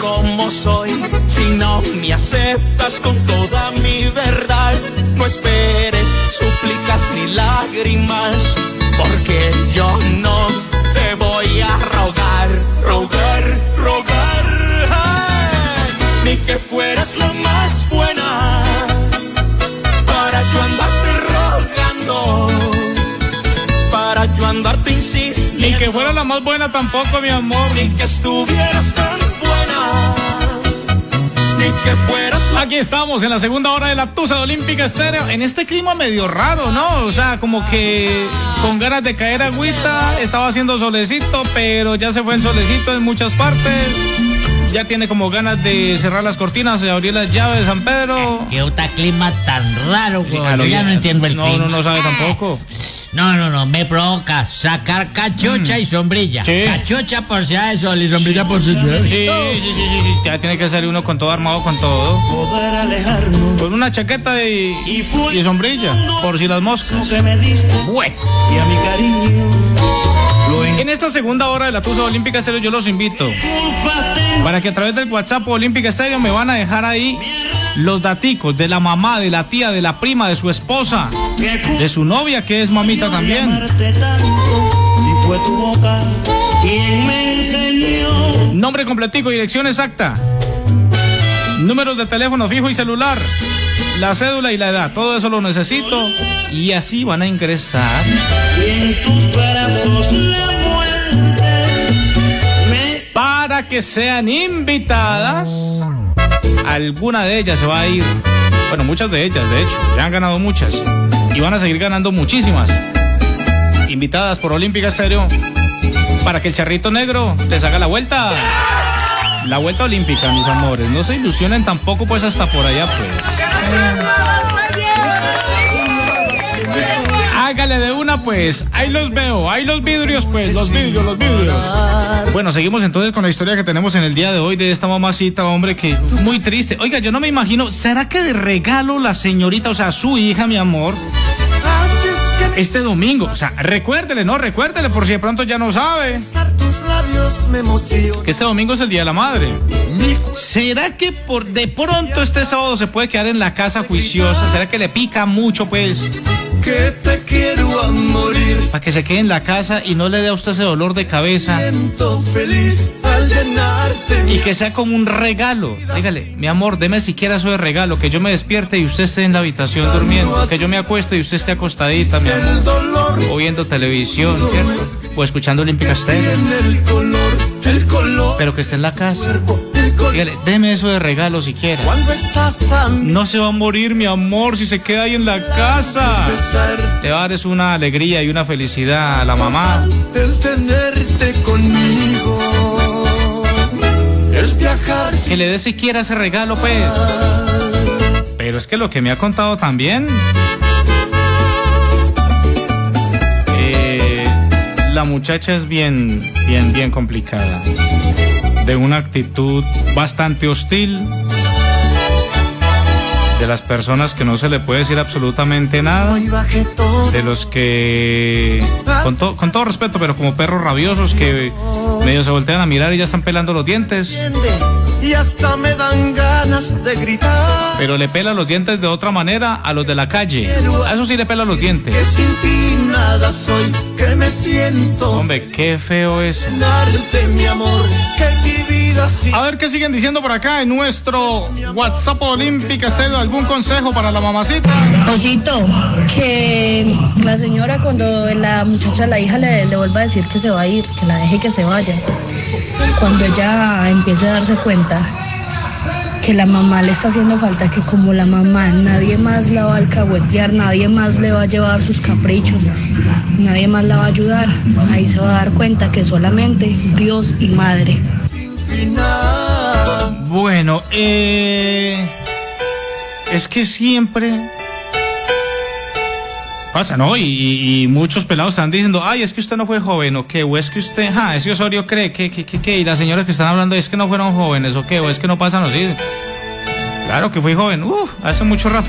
Speaker 28: como
Speaker 14: soy, si no me aceptas con toda mi verdad, no esperes súplicas ni lágrimas, porque yo no te voy a rogar, rogar, rogar, ay, ni que fueras la más buena para yo andarte rogando, para yo andarte insistiendo.
Speaker 11: Ni que fuera la más buena tampoco, mi amor.
Speaker 14: Ni que estuvieras tan
Speaker 11: Aquí estamos en la segunda hora de la Tusa Olímpica Estéreo. En este clima medio raro, ¿no? O sea, como que con ganas de caer agüita. Estaba haciendo solecito, pero ya se fue el solecito en muchas partes. Ya tiene como ganas de cerrar las cortinas, de abrir las llaves, San Pedro.
Speaker 9: Qué puta clima tan raro, güey. Yo ya no entiendo el
Speaker 11: No,
Speaker 9: clima.
Speaker 11: no, no sabe tampoco.
Speaker 9: No, no, no, me provoca sacar cachucha y sombrilla.
Speaker 11: Mm. Sí.
Speaker 9: Cachucha por si hay sol y sombrilla por si llueve.
Speaker 11: Sí, sí, sí, sí, sí, Ya tiene que salir uno con todo armado, con todo. Con una chaqueta y, y sombrilla, por si las moscas. Bueno. En esta segunda hora de la Tusa Olímpica Estéreo yo los invito para que a través del WhatsApp Olímpica Estéreo me van a dejar ahí los daticos de la mamá, de la tía, de la prima, de su esposa, de su novia que es mamita también. Nombre completico, dirección exacta. Números de teléfono fijo y celular. La cédula y la edad. Todo eso lo necesito. Y así van a ingresar. Para que sean invitadas. Alguna de ellas se va a ir. Bueno, muchas de ellas, de hecho. Ya han ganado muchas. Y van a seguir ganando muchísimas. Invitadas por Olímpica Estéreo. Para que el charrito negro les haga la vuelta. La vuelta olímpica, mis amores. No se ilusionen tampoco, pues hasta por allá, pues. Hágale de una, pues. Ahí los veo. Ahí los vidrios, pues. Los vidrios, los vidrios. Bueno, seguimos entonces con la historia que tenemos en el día de hoy de esta mamacita, hombre, que muy triste. Oiga, yo no me imagino, ¿será que de regalo la señorita, o sea, su hija, mi amor, este domingo? O sea, recuérdele, ¿no? Recuérdele por si de pronto ya no sabe. Que este domingo es el Día de la Madre. ¿Será que por de pronto este sábado se puede quedar en la casa juiciosa? ¿Será que le pica mucho, pues?
Speaker 14: Que te quiero a morir.
Speaker 11: Para que se quede en la casa y no le dé a usted ese dolor de cabeza.
Speaker 14: Siento feliz al llenarte.
Speaker 11: Y que sea como un regalo. Dígale, mi amor, deme siquiera eso de regalo. Que yo me despierte y usted esté en la habitación durmiendo. Que yo me acueste y usted esté acostadita, mi amor. O viendo televisión, ¿cierto? O escuchando Olímpica Estéreo. Pero que esté en la casa. Dígale, deme eso de regalo siquiera.
Speaker 14: Cuando estás a mi
Speaker 11: No se va a morir, mi amor, si se queda ahí en la casa. Le va a dar es una alegría y una felicidad a la mamá.
Speaker 14: el tenerte conmigo. Es viajar
Speaker 11: Que le dé siquiera ese regalo, pues. Pero es que lo que me ha contado también. eh, la muchacha es bien, bien, bien complicada. De una actitud bastante hostil. de las personas que no se le puede decir absolutamente nada, de los que, con, to- con todo respeto, pero como perros rabiosos que medio se voltean a mirar y ya están pelando los dientes,
Speaker 5: Y hasta me dan ganas de gritar.
Speaker 11: pero le pelan los dientes de otra manera a los de la calle. A eso sí le pelan los dientes.
Speaker 5: Que sin ti nada soy, que me siento
Speaker 11: Hombre, qué feo eso.
Speaker 5: mi amor, que
Speaker 11: A ver qué siguen diciendo por acá en nuestro WhatsApp Olímpica Estéreo. ¿Algún consejo para la mamacita?
Speaker 29: Osito, que la señora cuando la muchacha, la hija le, le vuelva a decir que se va a ir, que la deje que se vaya. Cuando ella empiece a darse cuenta que la mamá le está haciendo falta, que como la mamá nadie más la va a alcahuetear, nadie más le va a llevar sus caprichos, nadie más la va a ayudar, ahí se va a dar cuenta que solamente Dios y madre.
Speaker 11: Bueno, eh, es que siempre pasa, ¿no? Y, muchos pelados están diciendo, ay, es que usted no fue joven, o qué, o es que usted, ah, es que Osorio cree que, que, que, que, y las señoras que están hablando es que no fueron jóvenes, o qué, o es que no pasan así. Claro que fui joven, uh, hace mucho rato.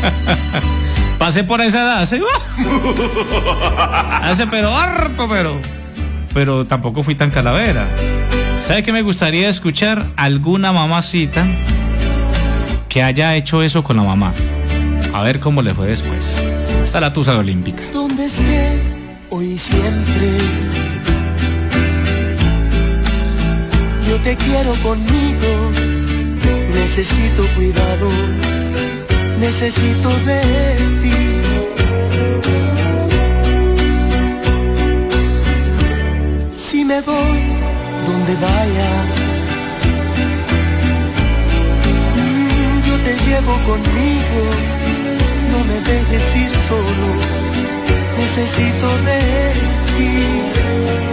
Speaker 11: [LAUGHS] Pasé por esa edad, hace, uh, hace pero harto, pero, pero tampoco fui tan calavera. ¿Sabe qué me gustaría escuchar? Alguna mamacita que haya hecho eso con la mamá. A ver cómo le fue después. Está la tusa olímpica.
Speaker 5: donde esté hoy siempre. Yo te quiero conmigo, necesito cuidado, necesito de ti. Donde vaya, mm, yo te llevo conmigo, no me dejes ir solo necesito de ti.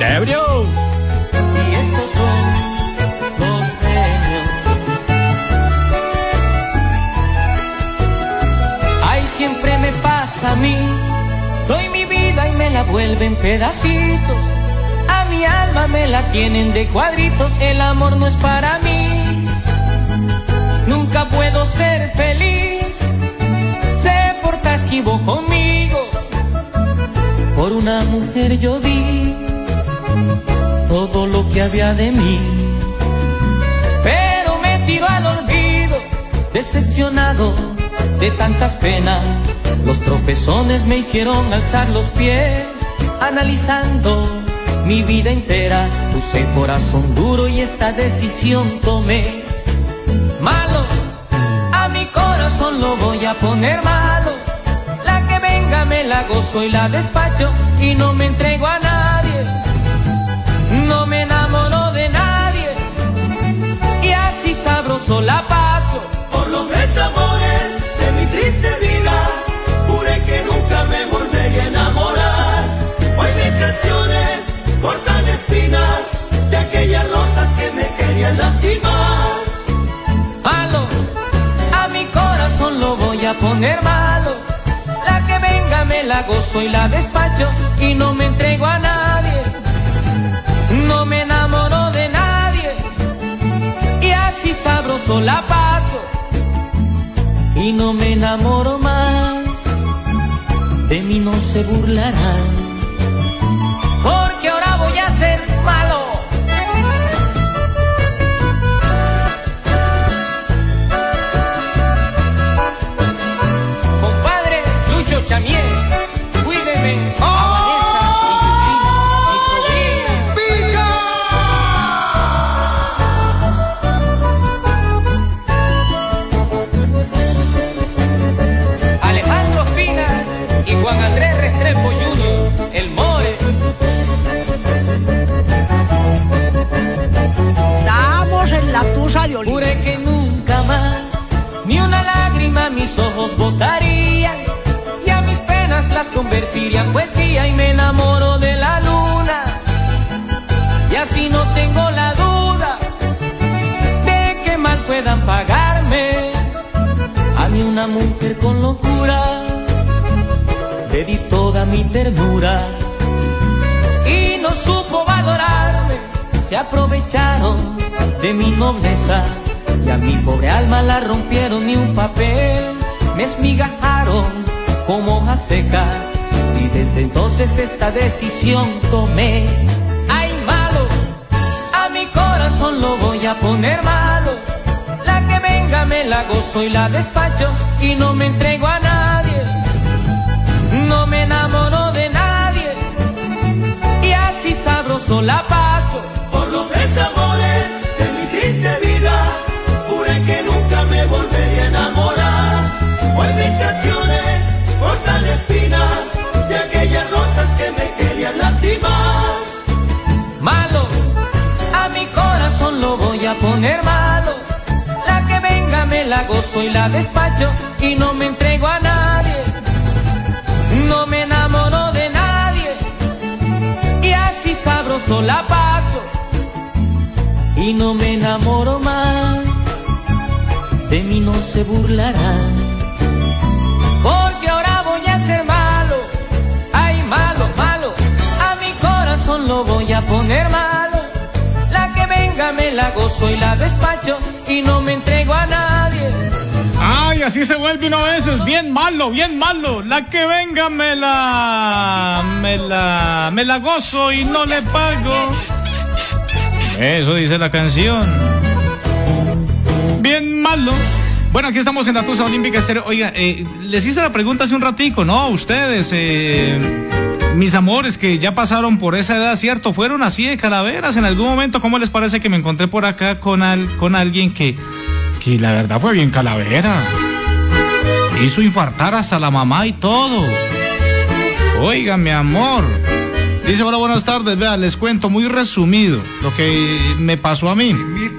Speaker 13: Olímpica
Speaker 30: Los
Speaker 13: tropezones me hicieron alzar los pies, analizando mi vida entera. Puse corazón duro y esta decisión tomé. Malo, a mi corazón lo voy a poner malo. La que venga me la gozo y la despacho y no me entrego a nadie. No me enamoro de nadie y así sabroso la paso.
Speaker 12: Por los desamores canciones espinas de aquellas rosas que me querían lastimar.
Speaker 13: Malo, a mi corazón lo voy a poner malo. La que venga me la gozo y la despacho y no me entrego a nadie. No me enamoro de nadie y así sabroso la paso. Y no me enamoro más, de mí no se burlarán. Ojos botarían y a mis penas las convertiría en poesía y me enamoro de la luna. Y así no tengo la duda de que mal puedan pagarme a mí una mujer con locura. Le di toda mi ternura y no supo valorarme. Se aprovecharon de mi nobleza y a mi pobre alma la rompieron ni un papel me esmigajaron como hoja seca y desde entonces esta decisión tomé. Ay malo a mi corazón lo voy a poner malo. La que venga me la gozo y la despacho y no me entrego a nadie. No me enamoro de nadie. Y así sabroso la paso
Speaker 12: Hoy mis canciones cortan espinas de aquellas rosas que me querían lastimar.
Speaker 13: malo a mi corazón lo voy a poner malo. La que venga me la gozo y la despacho y no me entrego a nadie. No me enamoro de nadie y así sabroso la paso. Y no me enamoro más de mí no se burlarán lo voy a poner malo la que venga me la gozo y la despacho y no me entrego a nadie
Speaker 11: Ay, así se vuelve uno a veces, bien malo, bien malo. La que venga me la. me la. me la gozo y no le pago. Eso dice la canción. Bien malo. Bueno, aquí estamos en la Tusa Olímpica Estéreo. Oiga, eh, les hice la pregunta hace un ratico, ¿no? Ustedes, eh, mis amores que ya pasaron por esa edad, ¿cierto? Fueron así de calaveras en algún momento. ¿Cómo les parece que me encontré por acá con, al, con alguien que, que la verdad fue bien calavera? Hizo infartar hasta la mamá y todo. Oiga, mi amor. Dice, hola, buenas tardes. Vea, les cuento muy resumido lo que me pasó a mí.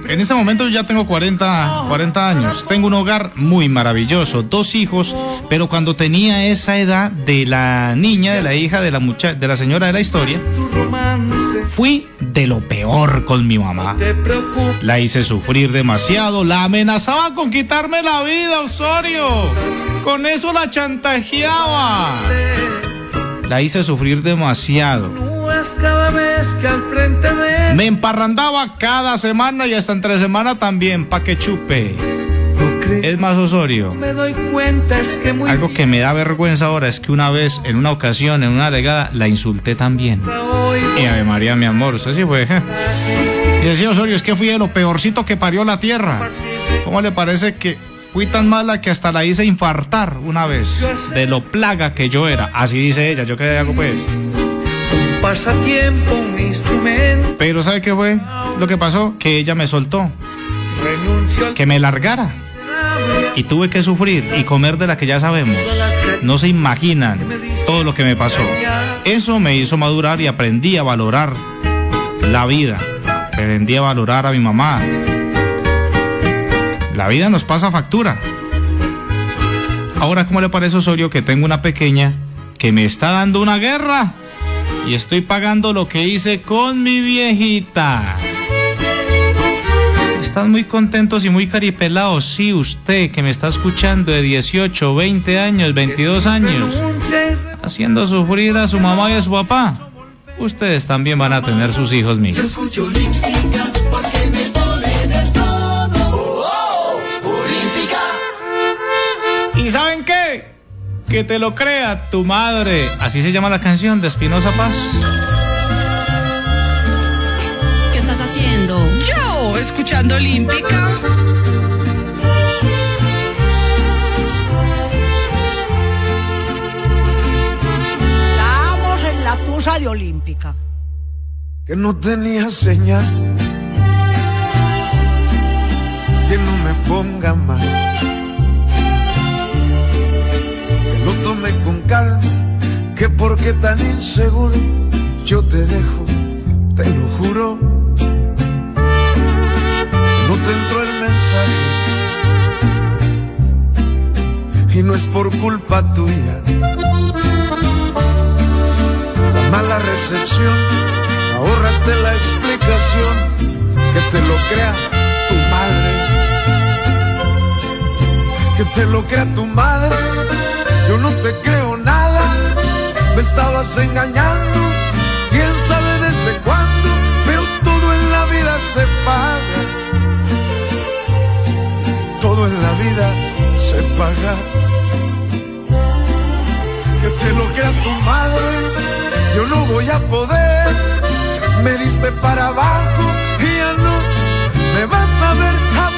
Speaker 11: En este momento yo ya tengo 40, 40 años. Tengo un hogar muy maravilloso, dos hijos, pero cuando tenía esa edad de la niña, de la hija, de la mucha, de la señora de la historia, fui de lo peor con mi mamá. La hice sufrir demasiado, la amenazaba con quitarme la vida, Osorio. Con eso la chantajeaba. La hice sufrir demasiado. Me emparrandaba cada semana y hasta entre semana también, pa' que chupe. Es más Osorio. Algo que me da vergüenza ahora es que una vez, en una ocasión, en una legada, la insulté también. Y Ave María, mi amor, usted sí fue. Dice, Osorio, es que fui de lo peorcito que parió la tierra. ¿Cómo le parece que fui tan mala que hasta la hice infartar una vez? De lo plaga que yo era. Así dice ella, ¿yo qué hago pues?
Speaker 27: un pasatiempo, un instrumento.
Speaker 11: Pero ¿sabe qué fue? Lo que pasó, que ella me soltó.
Speaker 27: Renuncio
Speaker 11: Que me largara. Y tuve que sufrir y comer de la que ya sabemos. No se imaginan todo lo que me pasó. Eso me hizo madurar y aprendí a valorar la vida. Aprendí a valorar a mi mamá. La vida nos pasa factura. Ahora, ¿cómo le parece Osorio que tengo una pequeña que me está dando una guerra? Y estoy pagando lo que hice con mi viejita. Están muy contentos y muy caripelados. Sí, usted que me está escuchando de 18, 20 años, 22 años, haciendo sufrir a su mamá y a su papá. Ustedes también van a tener sus hijos míos. Que te lo crea tu madre. Así se llama la canción de Espinosa Paz.
Speaker 31: ¿Qué estás haciendo?
Speaker 4: Yo, escuchando Olímpica.
Speaker 1: Estamos en la tusa de Olímpica.
Speaker 27: que no tenía señal, que no me ponga mal, con calma, que porque tan inseguro yo te dejo, te lo juro, no te entró el mensaje y no es por culpa tuya, la mala recepción ahórrate la explicación, que te lo crea Que te lo crea tu madre, yo no te creo nada, me estabas engañando, quién sabe desde cuándo, pero todo en la vida se paga. Todo en la vida se paga. Que te lo crea tu madre, yo no voy a poder me diste para abajo y ya no me vas a ver, ¿a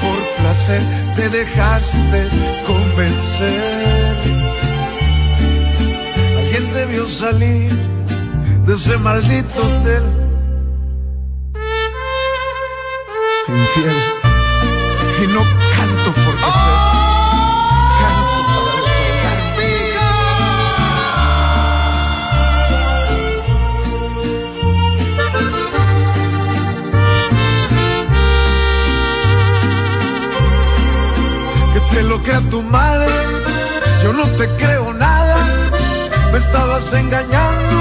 Speaker 27: por placer te dejaste convencer. Alguien te vio salir de ese maldito hotel. Infiel. Y no canto porque sé. Te lo crea tu madre. Yo no te creo nada, me estabas engañando.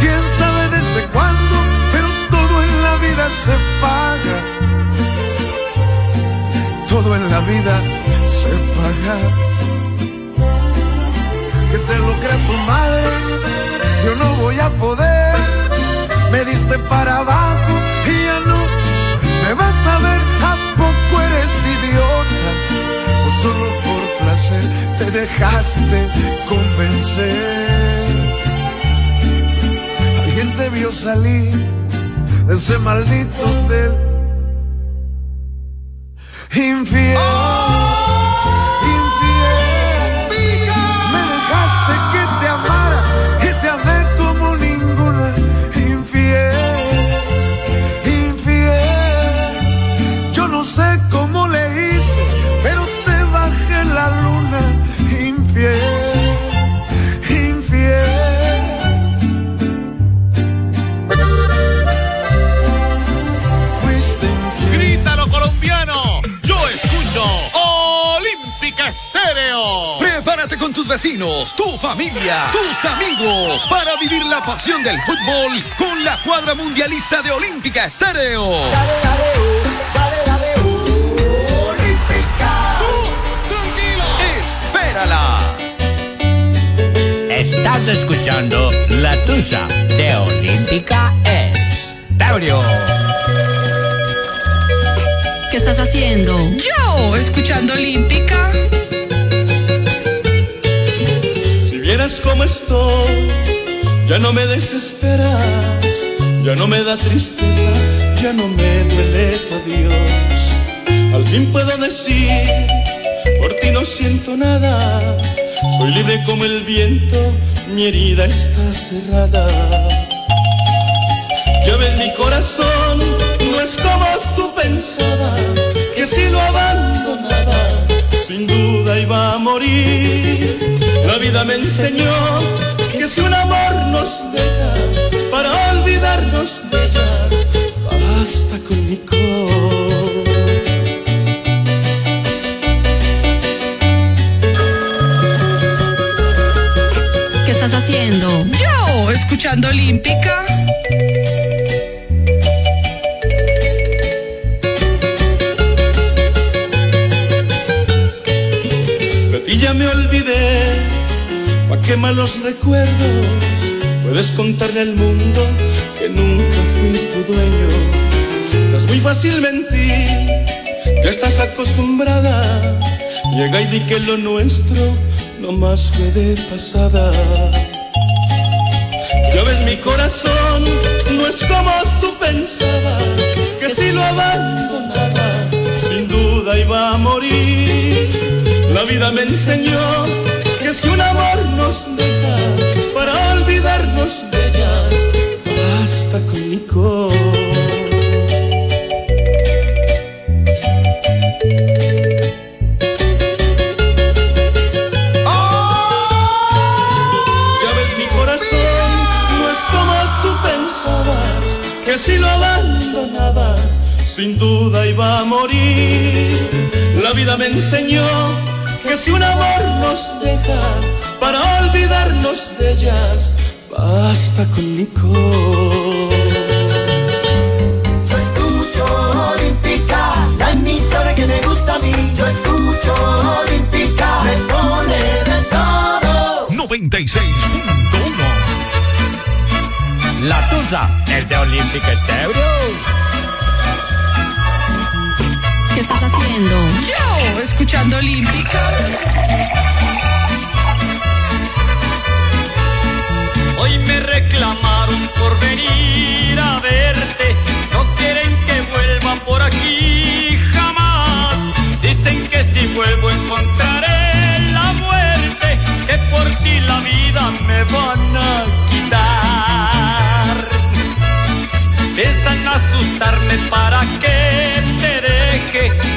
Speaker 27: Quién sabe desde cuándo, pero todo en la vida se paga. Todo en la vida se paga. Que te lo crea tu madre, yo no voy a poder. Me diste para abajo te dejaste convencer. Alguien te vio salir de ese maldito hotel.
Speaker 32: Tus vecinos, tu familia, tus amigos para vivir la pasión del fútbol con la cuadra mundialista de Olímpica Estéreo. Espérala.
Speaker 9: Estás Estás escuchando La Tusa de Olímpica Estéreo.
Speaker 33: ¿Qué estás haciendo?
Speaker 4: Yo, escuchando Olímpica.
Speaker 34: Si vieras cómo estoy, ya no me desesperas, ya no me da tristeza, ya no me duele tu adiós. Al fin puedo decir, por ti no siento nada, soy libre como el viento, mi herida está cerrada. Ya ves mi corazón, no es como tú pensabas, vida me enseñó que si un amor nos deja para olvidarnos de ellas, basta con mi cor.
Speaker 33: ¿Qué estás haciendo?
Speaker 4: Yo, escuchando Olímpica.
Speaker 34: Qué malos recuerdos. Puedes contarle al mundo que nunca fui tu dueño. Es muy fácil mentir, ya estás acostumbrada. Llega y di que lo nuestro no más fue de pasada. Ya ves mi corazón, no es como tú pensabas, que si lo abandonabas, sin duda iba a morir. La vida me enseñó un amor nos deja para olvidarnos de ellas, basta con mi cor. Ya ves mi corazón, no es como tú pensabas, que si lo abandonabas, sin duda iba a morir. La vida me enseñó que si un amor nos deja para olvidarnos de ellas, basta con mi cor.
Speaker 35: Yo escucho Olímpica, la emisora que me gusta a mí. Yo escucho Olímpica, me pone de todo.
Speaker 2: 96.1
Speaker 9: La Tusa es de Olímpica Estéreo.
Speaker 33: ¿Qué estás haciendo?
Speaker 4: Yo, escuchando Olímpica.
Speaker 12: Hoy me reclamaron por venir a verte. No quieren que vuelva por aquí jamás. Dicen que si vuelvo encontraré la muerte. Que por ti la vida me van a quitar. Piensan asustarme para que.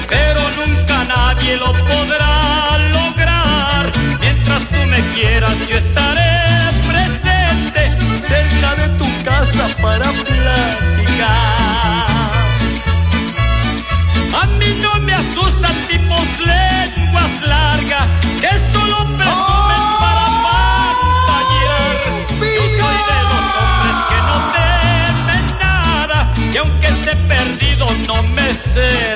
Speaker 12: Pero nunca nadie lo podrá lograr. Mientras tú me quieras, yo estaré presente cerca de tu casa para platicar. A mí no me asustan tipos lenguas largas que solo presumen para pantallar. Yo soy de los hombres que no temen nada y aunque esté perdido no me sé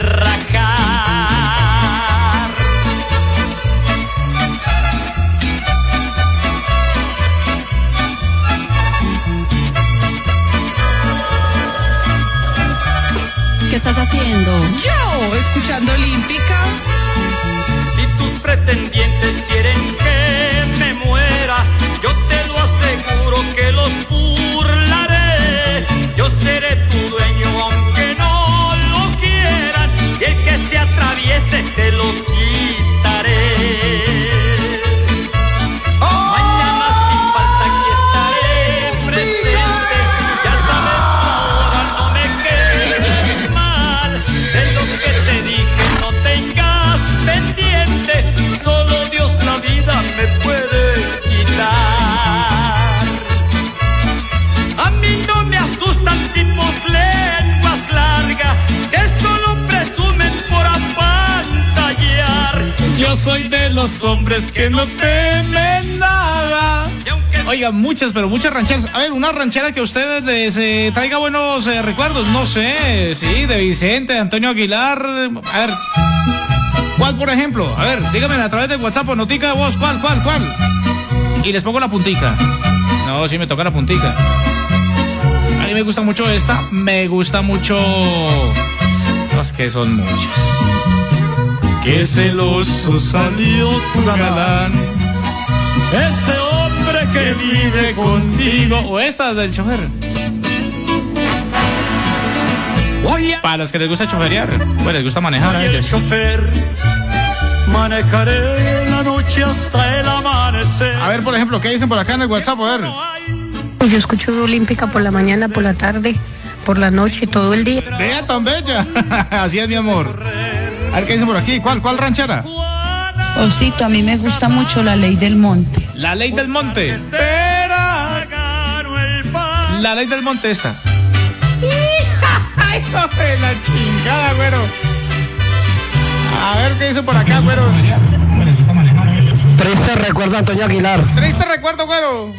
Speaker 33: estás haciendo?
Speaker 4: Yo, escuchando Olímpica.
Speaker 12: Si tus pretendientes los
Speaker 11: hombres que no temen nada. Oiga, muchas, pero muchas rancheras. A ver, una ranchera que a ustedes les eh, traiga buenos eh, recuerdos. No sé, sí, de Vicente, de Antonio Aguilar. A ver, ¿cuál por ejemplo? A ver, dígame a través de WhatsApp o notica de voz, ¿cuál, cuál, cuál? Y les pongo la puntica. No, sí me toca la puntica. A mí me gusta mucho esta. Me gusta mucho. Es que son muchas. Qué celoso salió tu galán. Ese hombre que vive contigo. O esta del chofer. Para los que les gusta choferear, pues les gusta manejar a
Speaker 28: Soy el
Speaker 11: ellos.
Speaker 28: chofer, manejaré la noche hasta el amanecer.
Speaker 11: A ver, por ejemplo, ¿qué dicen por acá en el WhatsApp? A ver.
Speaker 36: Yo escucho Olímpica por la mañana, por la tarde, por la noche, todo el día.
Speaker 11: Vea tan bella. [LAUGHS] Así es, mi amor. A ver, ¿qué dicen por aquí? ¿Cuál, cuál ranchera?
Speaker 36: Osito, a mí me gusta mucho la ley del monte.
Speaker 11: La ley del monte. Espera. La ley del monte esta. Ay, [LAUGHS] joder, la chingada, güero. A ver qué dice por acá, güero.
Speaker 37: Triste recuerdo a Antonio Aguilar.
Speaker 11: Triste recuerdo, güero.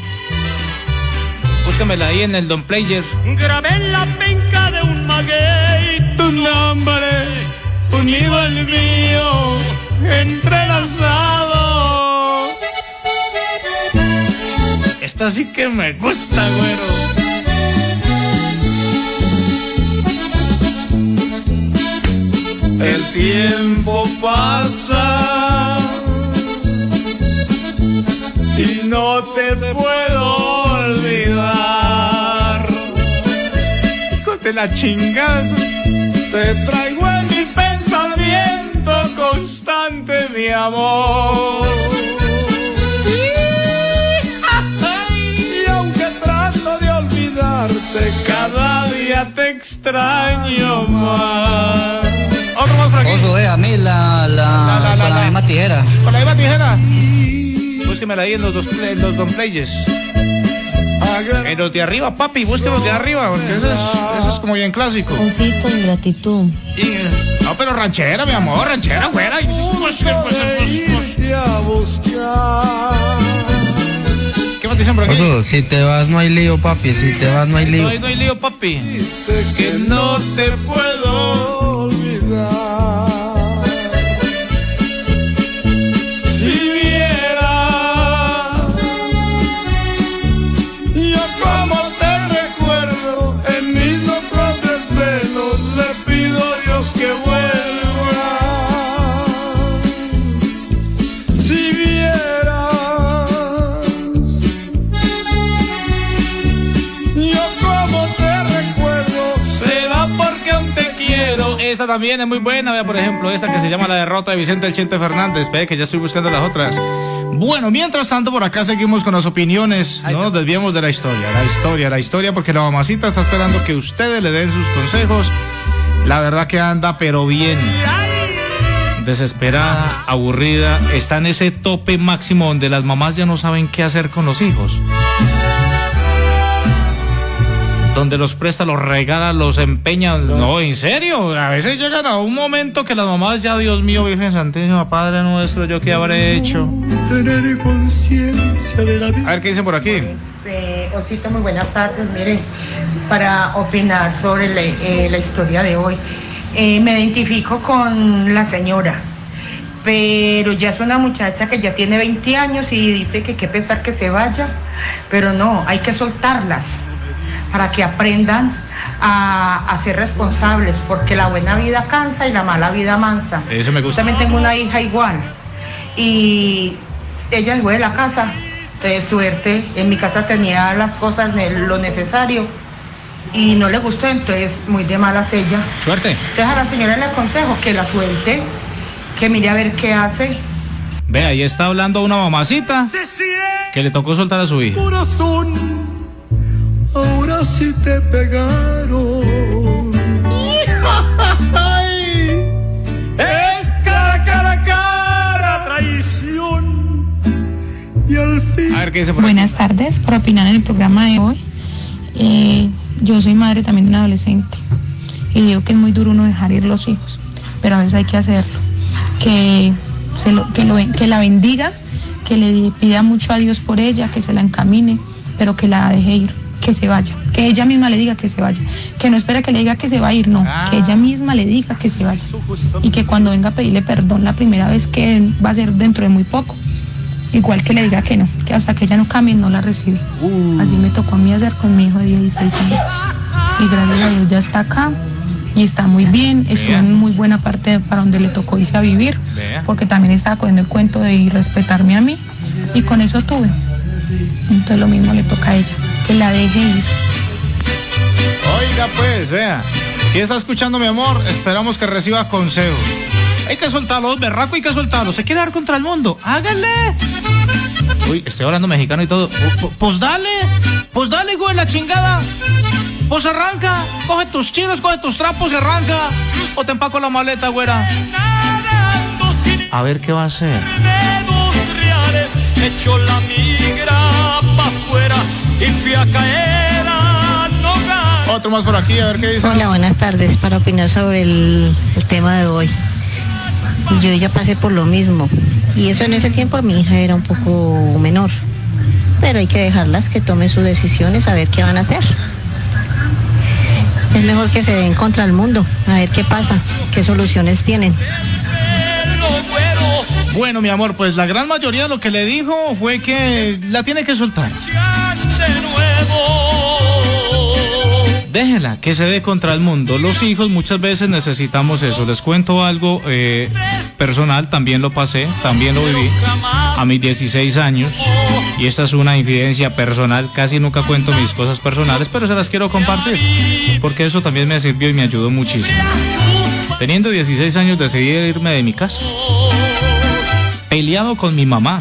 Speaker 11: Búscamela ahí en el Don Player.
Speaker 28: Grabé en la penca de un maguey
Speaker 11: tu nombre unido al mío, entrelazado. Esta sí que me gusta, güero. El tiempo pasa y no te puedo olvidar. Hijos de la chingada. Te traigo pensamiento constante, mi amor. Y aunque trato de olvidarte, cada día te extraño más. Otro más por aquí.
Speaker 37: Oso, eh, a mí la, la, con la misma tijera.
Speaker 11: Con la misma tijera. Búsquemela ahí en los dos, en los Don Players. En los de arriba, papi, búsquelos de arriba, porque eso es, eso es como bien clásico.
Speaker 20: Osito de gratitud.
Speaker 11: Y, no, pero ranchera, mi amor, ranchera, fuera. Y, pues, pues, pues, pues. ¿Qué más dicen por aquí?
Speaker 37: Oso, si te vas no hay lío, papi. Si te vas no hay lío.
Speaker 11: No hay, no hay lío, papi. Que no te puedo también es muy buena, vea por ejemplo, esta que se llama La derrota de Vicente El Chente Fernández. Espera que ya estoy buscando las otras. Bueno, mientras tanto por acá seguimos con las opiniones, no nos desviamos de la historia, la historia, la historia, porque la mamacita está esperando que ustedes le den sus consejos. La verdad que anda pero bien. Desesperada, aburrida, está en ese tope máximo donde las mamás ya no saben qué hacer con los hijos. Donde los presta, los regala, los empeña. No, en serio. A veces llegan a un momento que las mamás ya, Dios mío, Virgen Santísima, Padre nuestro, ¿yo qué habré hecho?
Speaker 12: Tener conciencia de la vida.
Speaker 11: A ver qué dicen por aquí.
Speaker 38: Eh, Osito, muy buenas tardes. Mire, para opinar sobre la, eh, la historia de hoy, eh, me identifico con la señora, pero ya es una muchacha que ya tiene 20 años y dice que qué pensar que se vaya, pero no, hay que soltarlas para que aprendan a, a ser responsables, porque la buena vida cansa y la mala vida mansa.
Speaker 11: Eso me
Speaker 38: Yo
Speaker 11: gusta.
Speaker 38: también tengo una hija igual y ella fue de la casa, de suerte, en mi casa tenía las cosas, lo necesario y no le gustó, entonces muy de malas ella.
Speaker 11: Suerte.
Speaker 38: Entonces a la señora le aconsejo que la suelte, que mire a ver qué hace.
Speaker 11: Ve, ahí está hablando una mamacita que le tocó soltar a su hija.
Speaker 12: Corazón, ahora sí te pegaron. [LAUGHS]
Speaker 28: Es cara, cara, cara, traición.
Speaker 12: Y al fin.
Speaker 11: A ver qué dice por aquí.
Speaker 36: Buenas tardes, para opinar en el programa de hoy. Eh, yo soy madre también de un adolescente y digo que es muy duro uno dejar ir los hijos, pero a veces hay que hacerlo. Que, se lo, que, lo, que la bendiga, que le pida mucho a Dios por ella, que se la encamine, pero que la deje ir, que se vaya, que ella misma le diga que se vaya, que no espera que le diga que se va a ir, no, que ella misma le diga que se vaya y que cuando venga a pedirle perdón la primera vez que va a ser dentro de muy poco, igual que le diga que no, que hasta que ella no cambie no la recibe. Así me tocó a mí hacer con mi hijo de 16 años. Y gracias a Dios ya está acá y está muy bien, estuvo en muy buena parte para donde le tocó irse a vivir,
Speaker 11: Vea.
Speaker 36: porque también estaba cogiendo el cuento de ir respetarme a mí y con eso tuve. Entonces lo mismo le toca a ella, que la deje ir.
Speaker 11: Oiga, pues, vea. Si está escuchando, mi amor, esperamos que reciba consejos. Hay que soltarlo, berraco, hay que soltarlo. ¿Se quiere dar contra el mundo? ¡Hágale! Uy, estoy hablando mexicano y todo. Pu- pu- Pues dale, pues dale, güey, la chingada. Pues arranca, coge tus chinos, coge tus trapos y arranca. O te empaco la maleta, güera. A ver qué va a hacer.
Speaker 28: Echó la migra pa' afuera y fui a caer a Nogales.
Speaker 11: Otro más por aquí, a ver qué dice.
Speaker 39: Hola, buenas tardes. Para opinar sobre el, el tema de hoy. Yo ya pasé por lo mismo. Y eso en ese tiempo mi hija era un poco menor. Pero hay que dejarlas que tomen sus decisiones a ver qué van a hacer. Es mejor que se den contra el mundo, a ver qué pasa, qué soluciones tienen.
Speaker 11: Bueno, mi amor, pues la gran mayoría lo que le dijo fue que la tiene que soltar. Déjela, que se dé contra el mundo. Los hijos muchas veces necesitamos eso. Les cuento algo eh, personal, también lo pasé, también lo viví a mis 16 años. Y esta es una infidencia personal. Casi nunca cuento mis cosas personales, pero se las quiero compartir. Porque eso también me sirvió y me ayudó muchísimo. Teniendo 16 años decidí irme de mi casa. Peleado con mi mamá.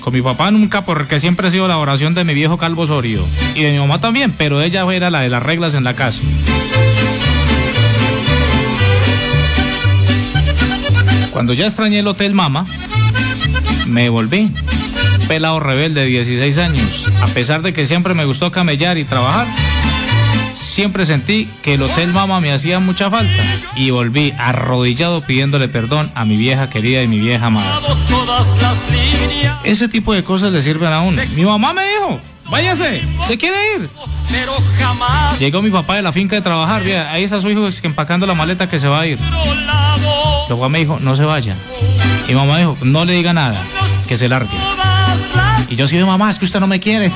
Speaker 11: Con mi papá nunca, porque siempre ha sido la oración de mi viejo Calvo Osorio. Y de mi mamá también, pero ella era la de las reglas en la casa. Cuando ya extrañé el hotel Mama, me volví. Pelado rebelde de 16 años. A pesar de que siempre me gustó camellar y trabajar, siempre sentí que el Hotel Mama me hacía mucha falta. Y volví arrodillado pidiéndole perdón a mi vieja querida y mi vieja amada. Ese tipo de cosas le sirven a uno. Mi mamá me dijo, váyase, se quiere ir. Llegó mi papá de la finca de trabajar, vea, ahí está su hijo empacando la maleta que se va a ir. Papá me dijo, no se vaya. Y mamá dijo, no le diga nada, que se largue. Y yo sí, mamá, es que usted no me quiere.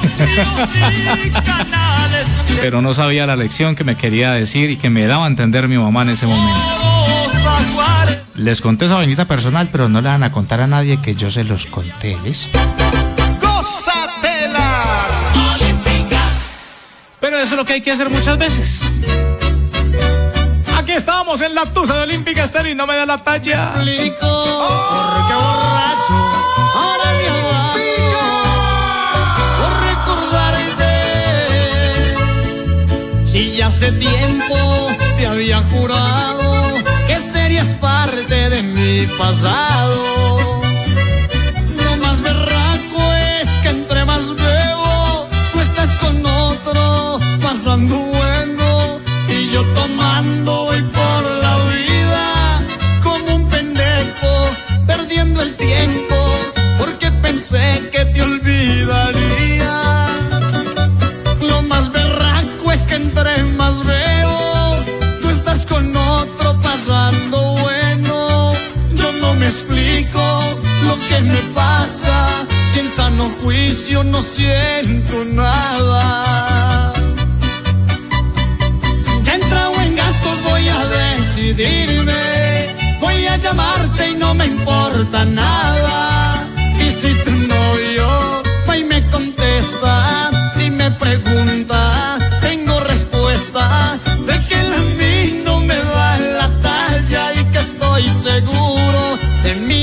Speaker 11: Pero no sabía la lección que me quería decir y que me daba a entender mi mamá en ese momento. Les conté esa vainita personal, pero no le van a contar a nadie que yo se los conté, ¿listo?
Speaker 5: ¡Gózatela!
Speaker 11: Pero eso es lo que hay que hacer muchas veces. Aquí estamos en la Tusa de Olímpica Estéreo y no me da la talla.
Speaker 28: explico por qué borracho si ya hace tiempo te había jurado que serías parte de mi pasado. Lo más berraco es que entre más bebo tú estás con otro pasando bueno y yo tomando voy por la vida como un pendejo perdiendo el tiempo explico lo que me pasa. Si en sano juicio no siento nada. Ya entrado en gastos voy a decidirme. Voy a llamarte y no me importa nada. Y si tu novio va y me contesta si me pregunta tengo respuesta de que él a mí no me da la talla y que estoy seguro de mis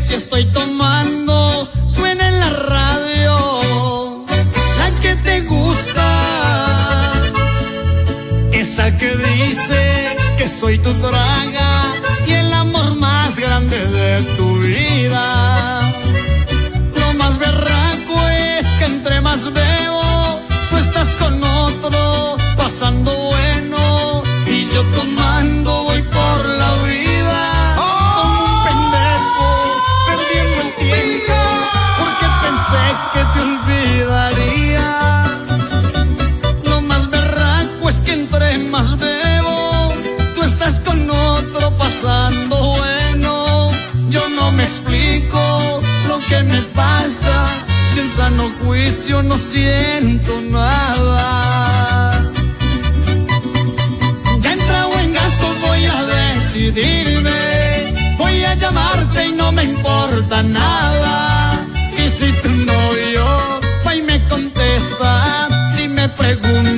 Speaker 28: Si estoy tomando, suena en la radio la que te gusta, esa que dice que soy tu traga y el amor más grande de tu vida. Lo más berraco es que entre más veo, tú estás con otro, pasando bueno vicio no siento nada. Ya entrado en gastos voy a decidirme. Voy a llamarte y no me importa nada. Y si tu novio va y me contesta, si me pregunta,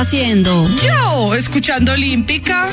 Speaker 4: haciendo?
Speaker 12: Yo, escuchando Olímpica.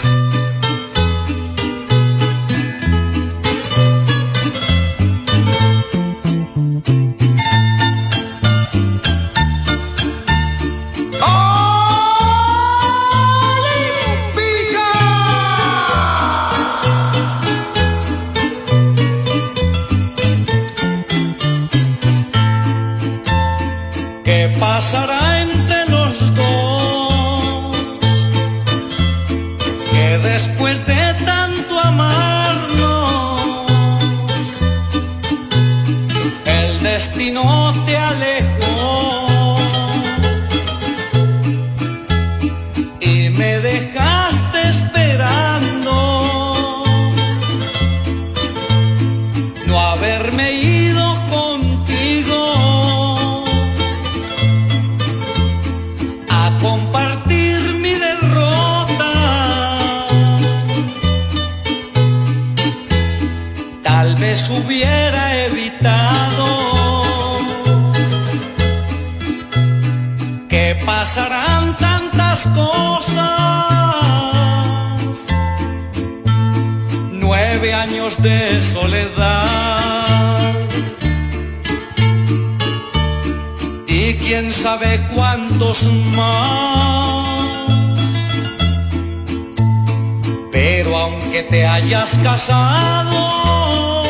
Speaker 40: Sabe cuántos más. Pero aunque te hayas casado,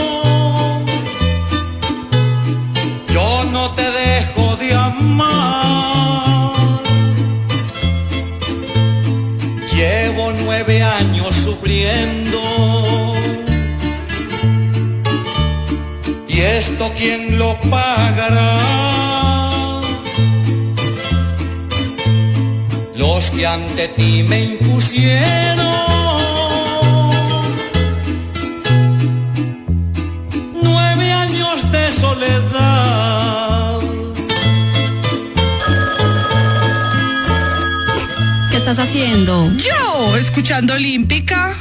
Speaker 40: yo no te dejo de amar. Llevo nueve años sufriendo. ¿Y esto quién lo pagará? Que ante ti me impusieron. Nueve años de soledad.
Speaker 4: ¿Qué estás haciendo?
Speaker 12: Yo, escuchando Olímpica.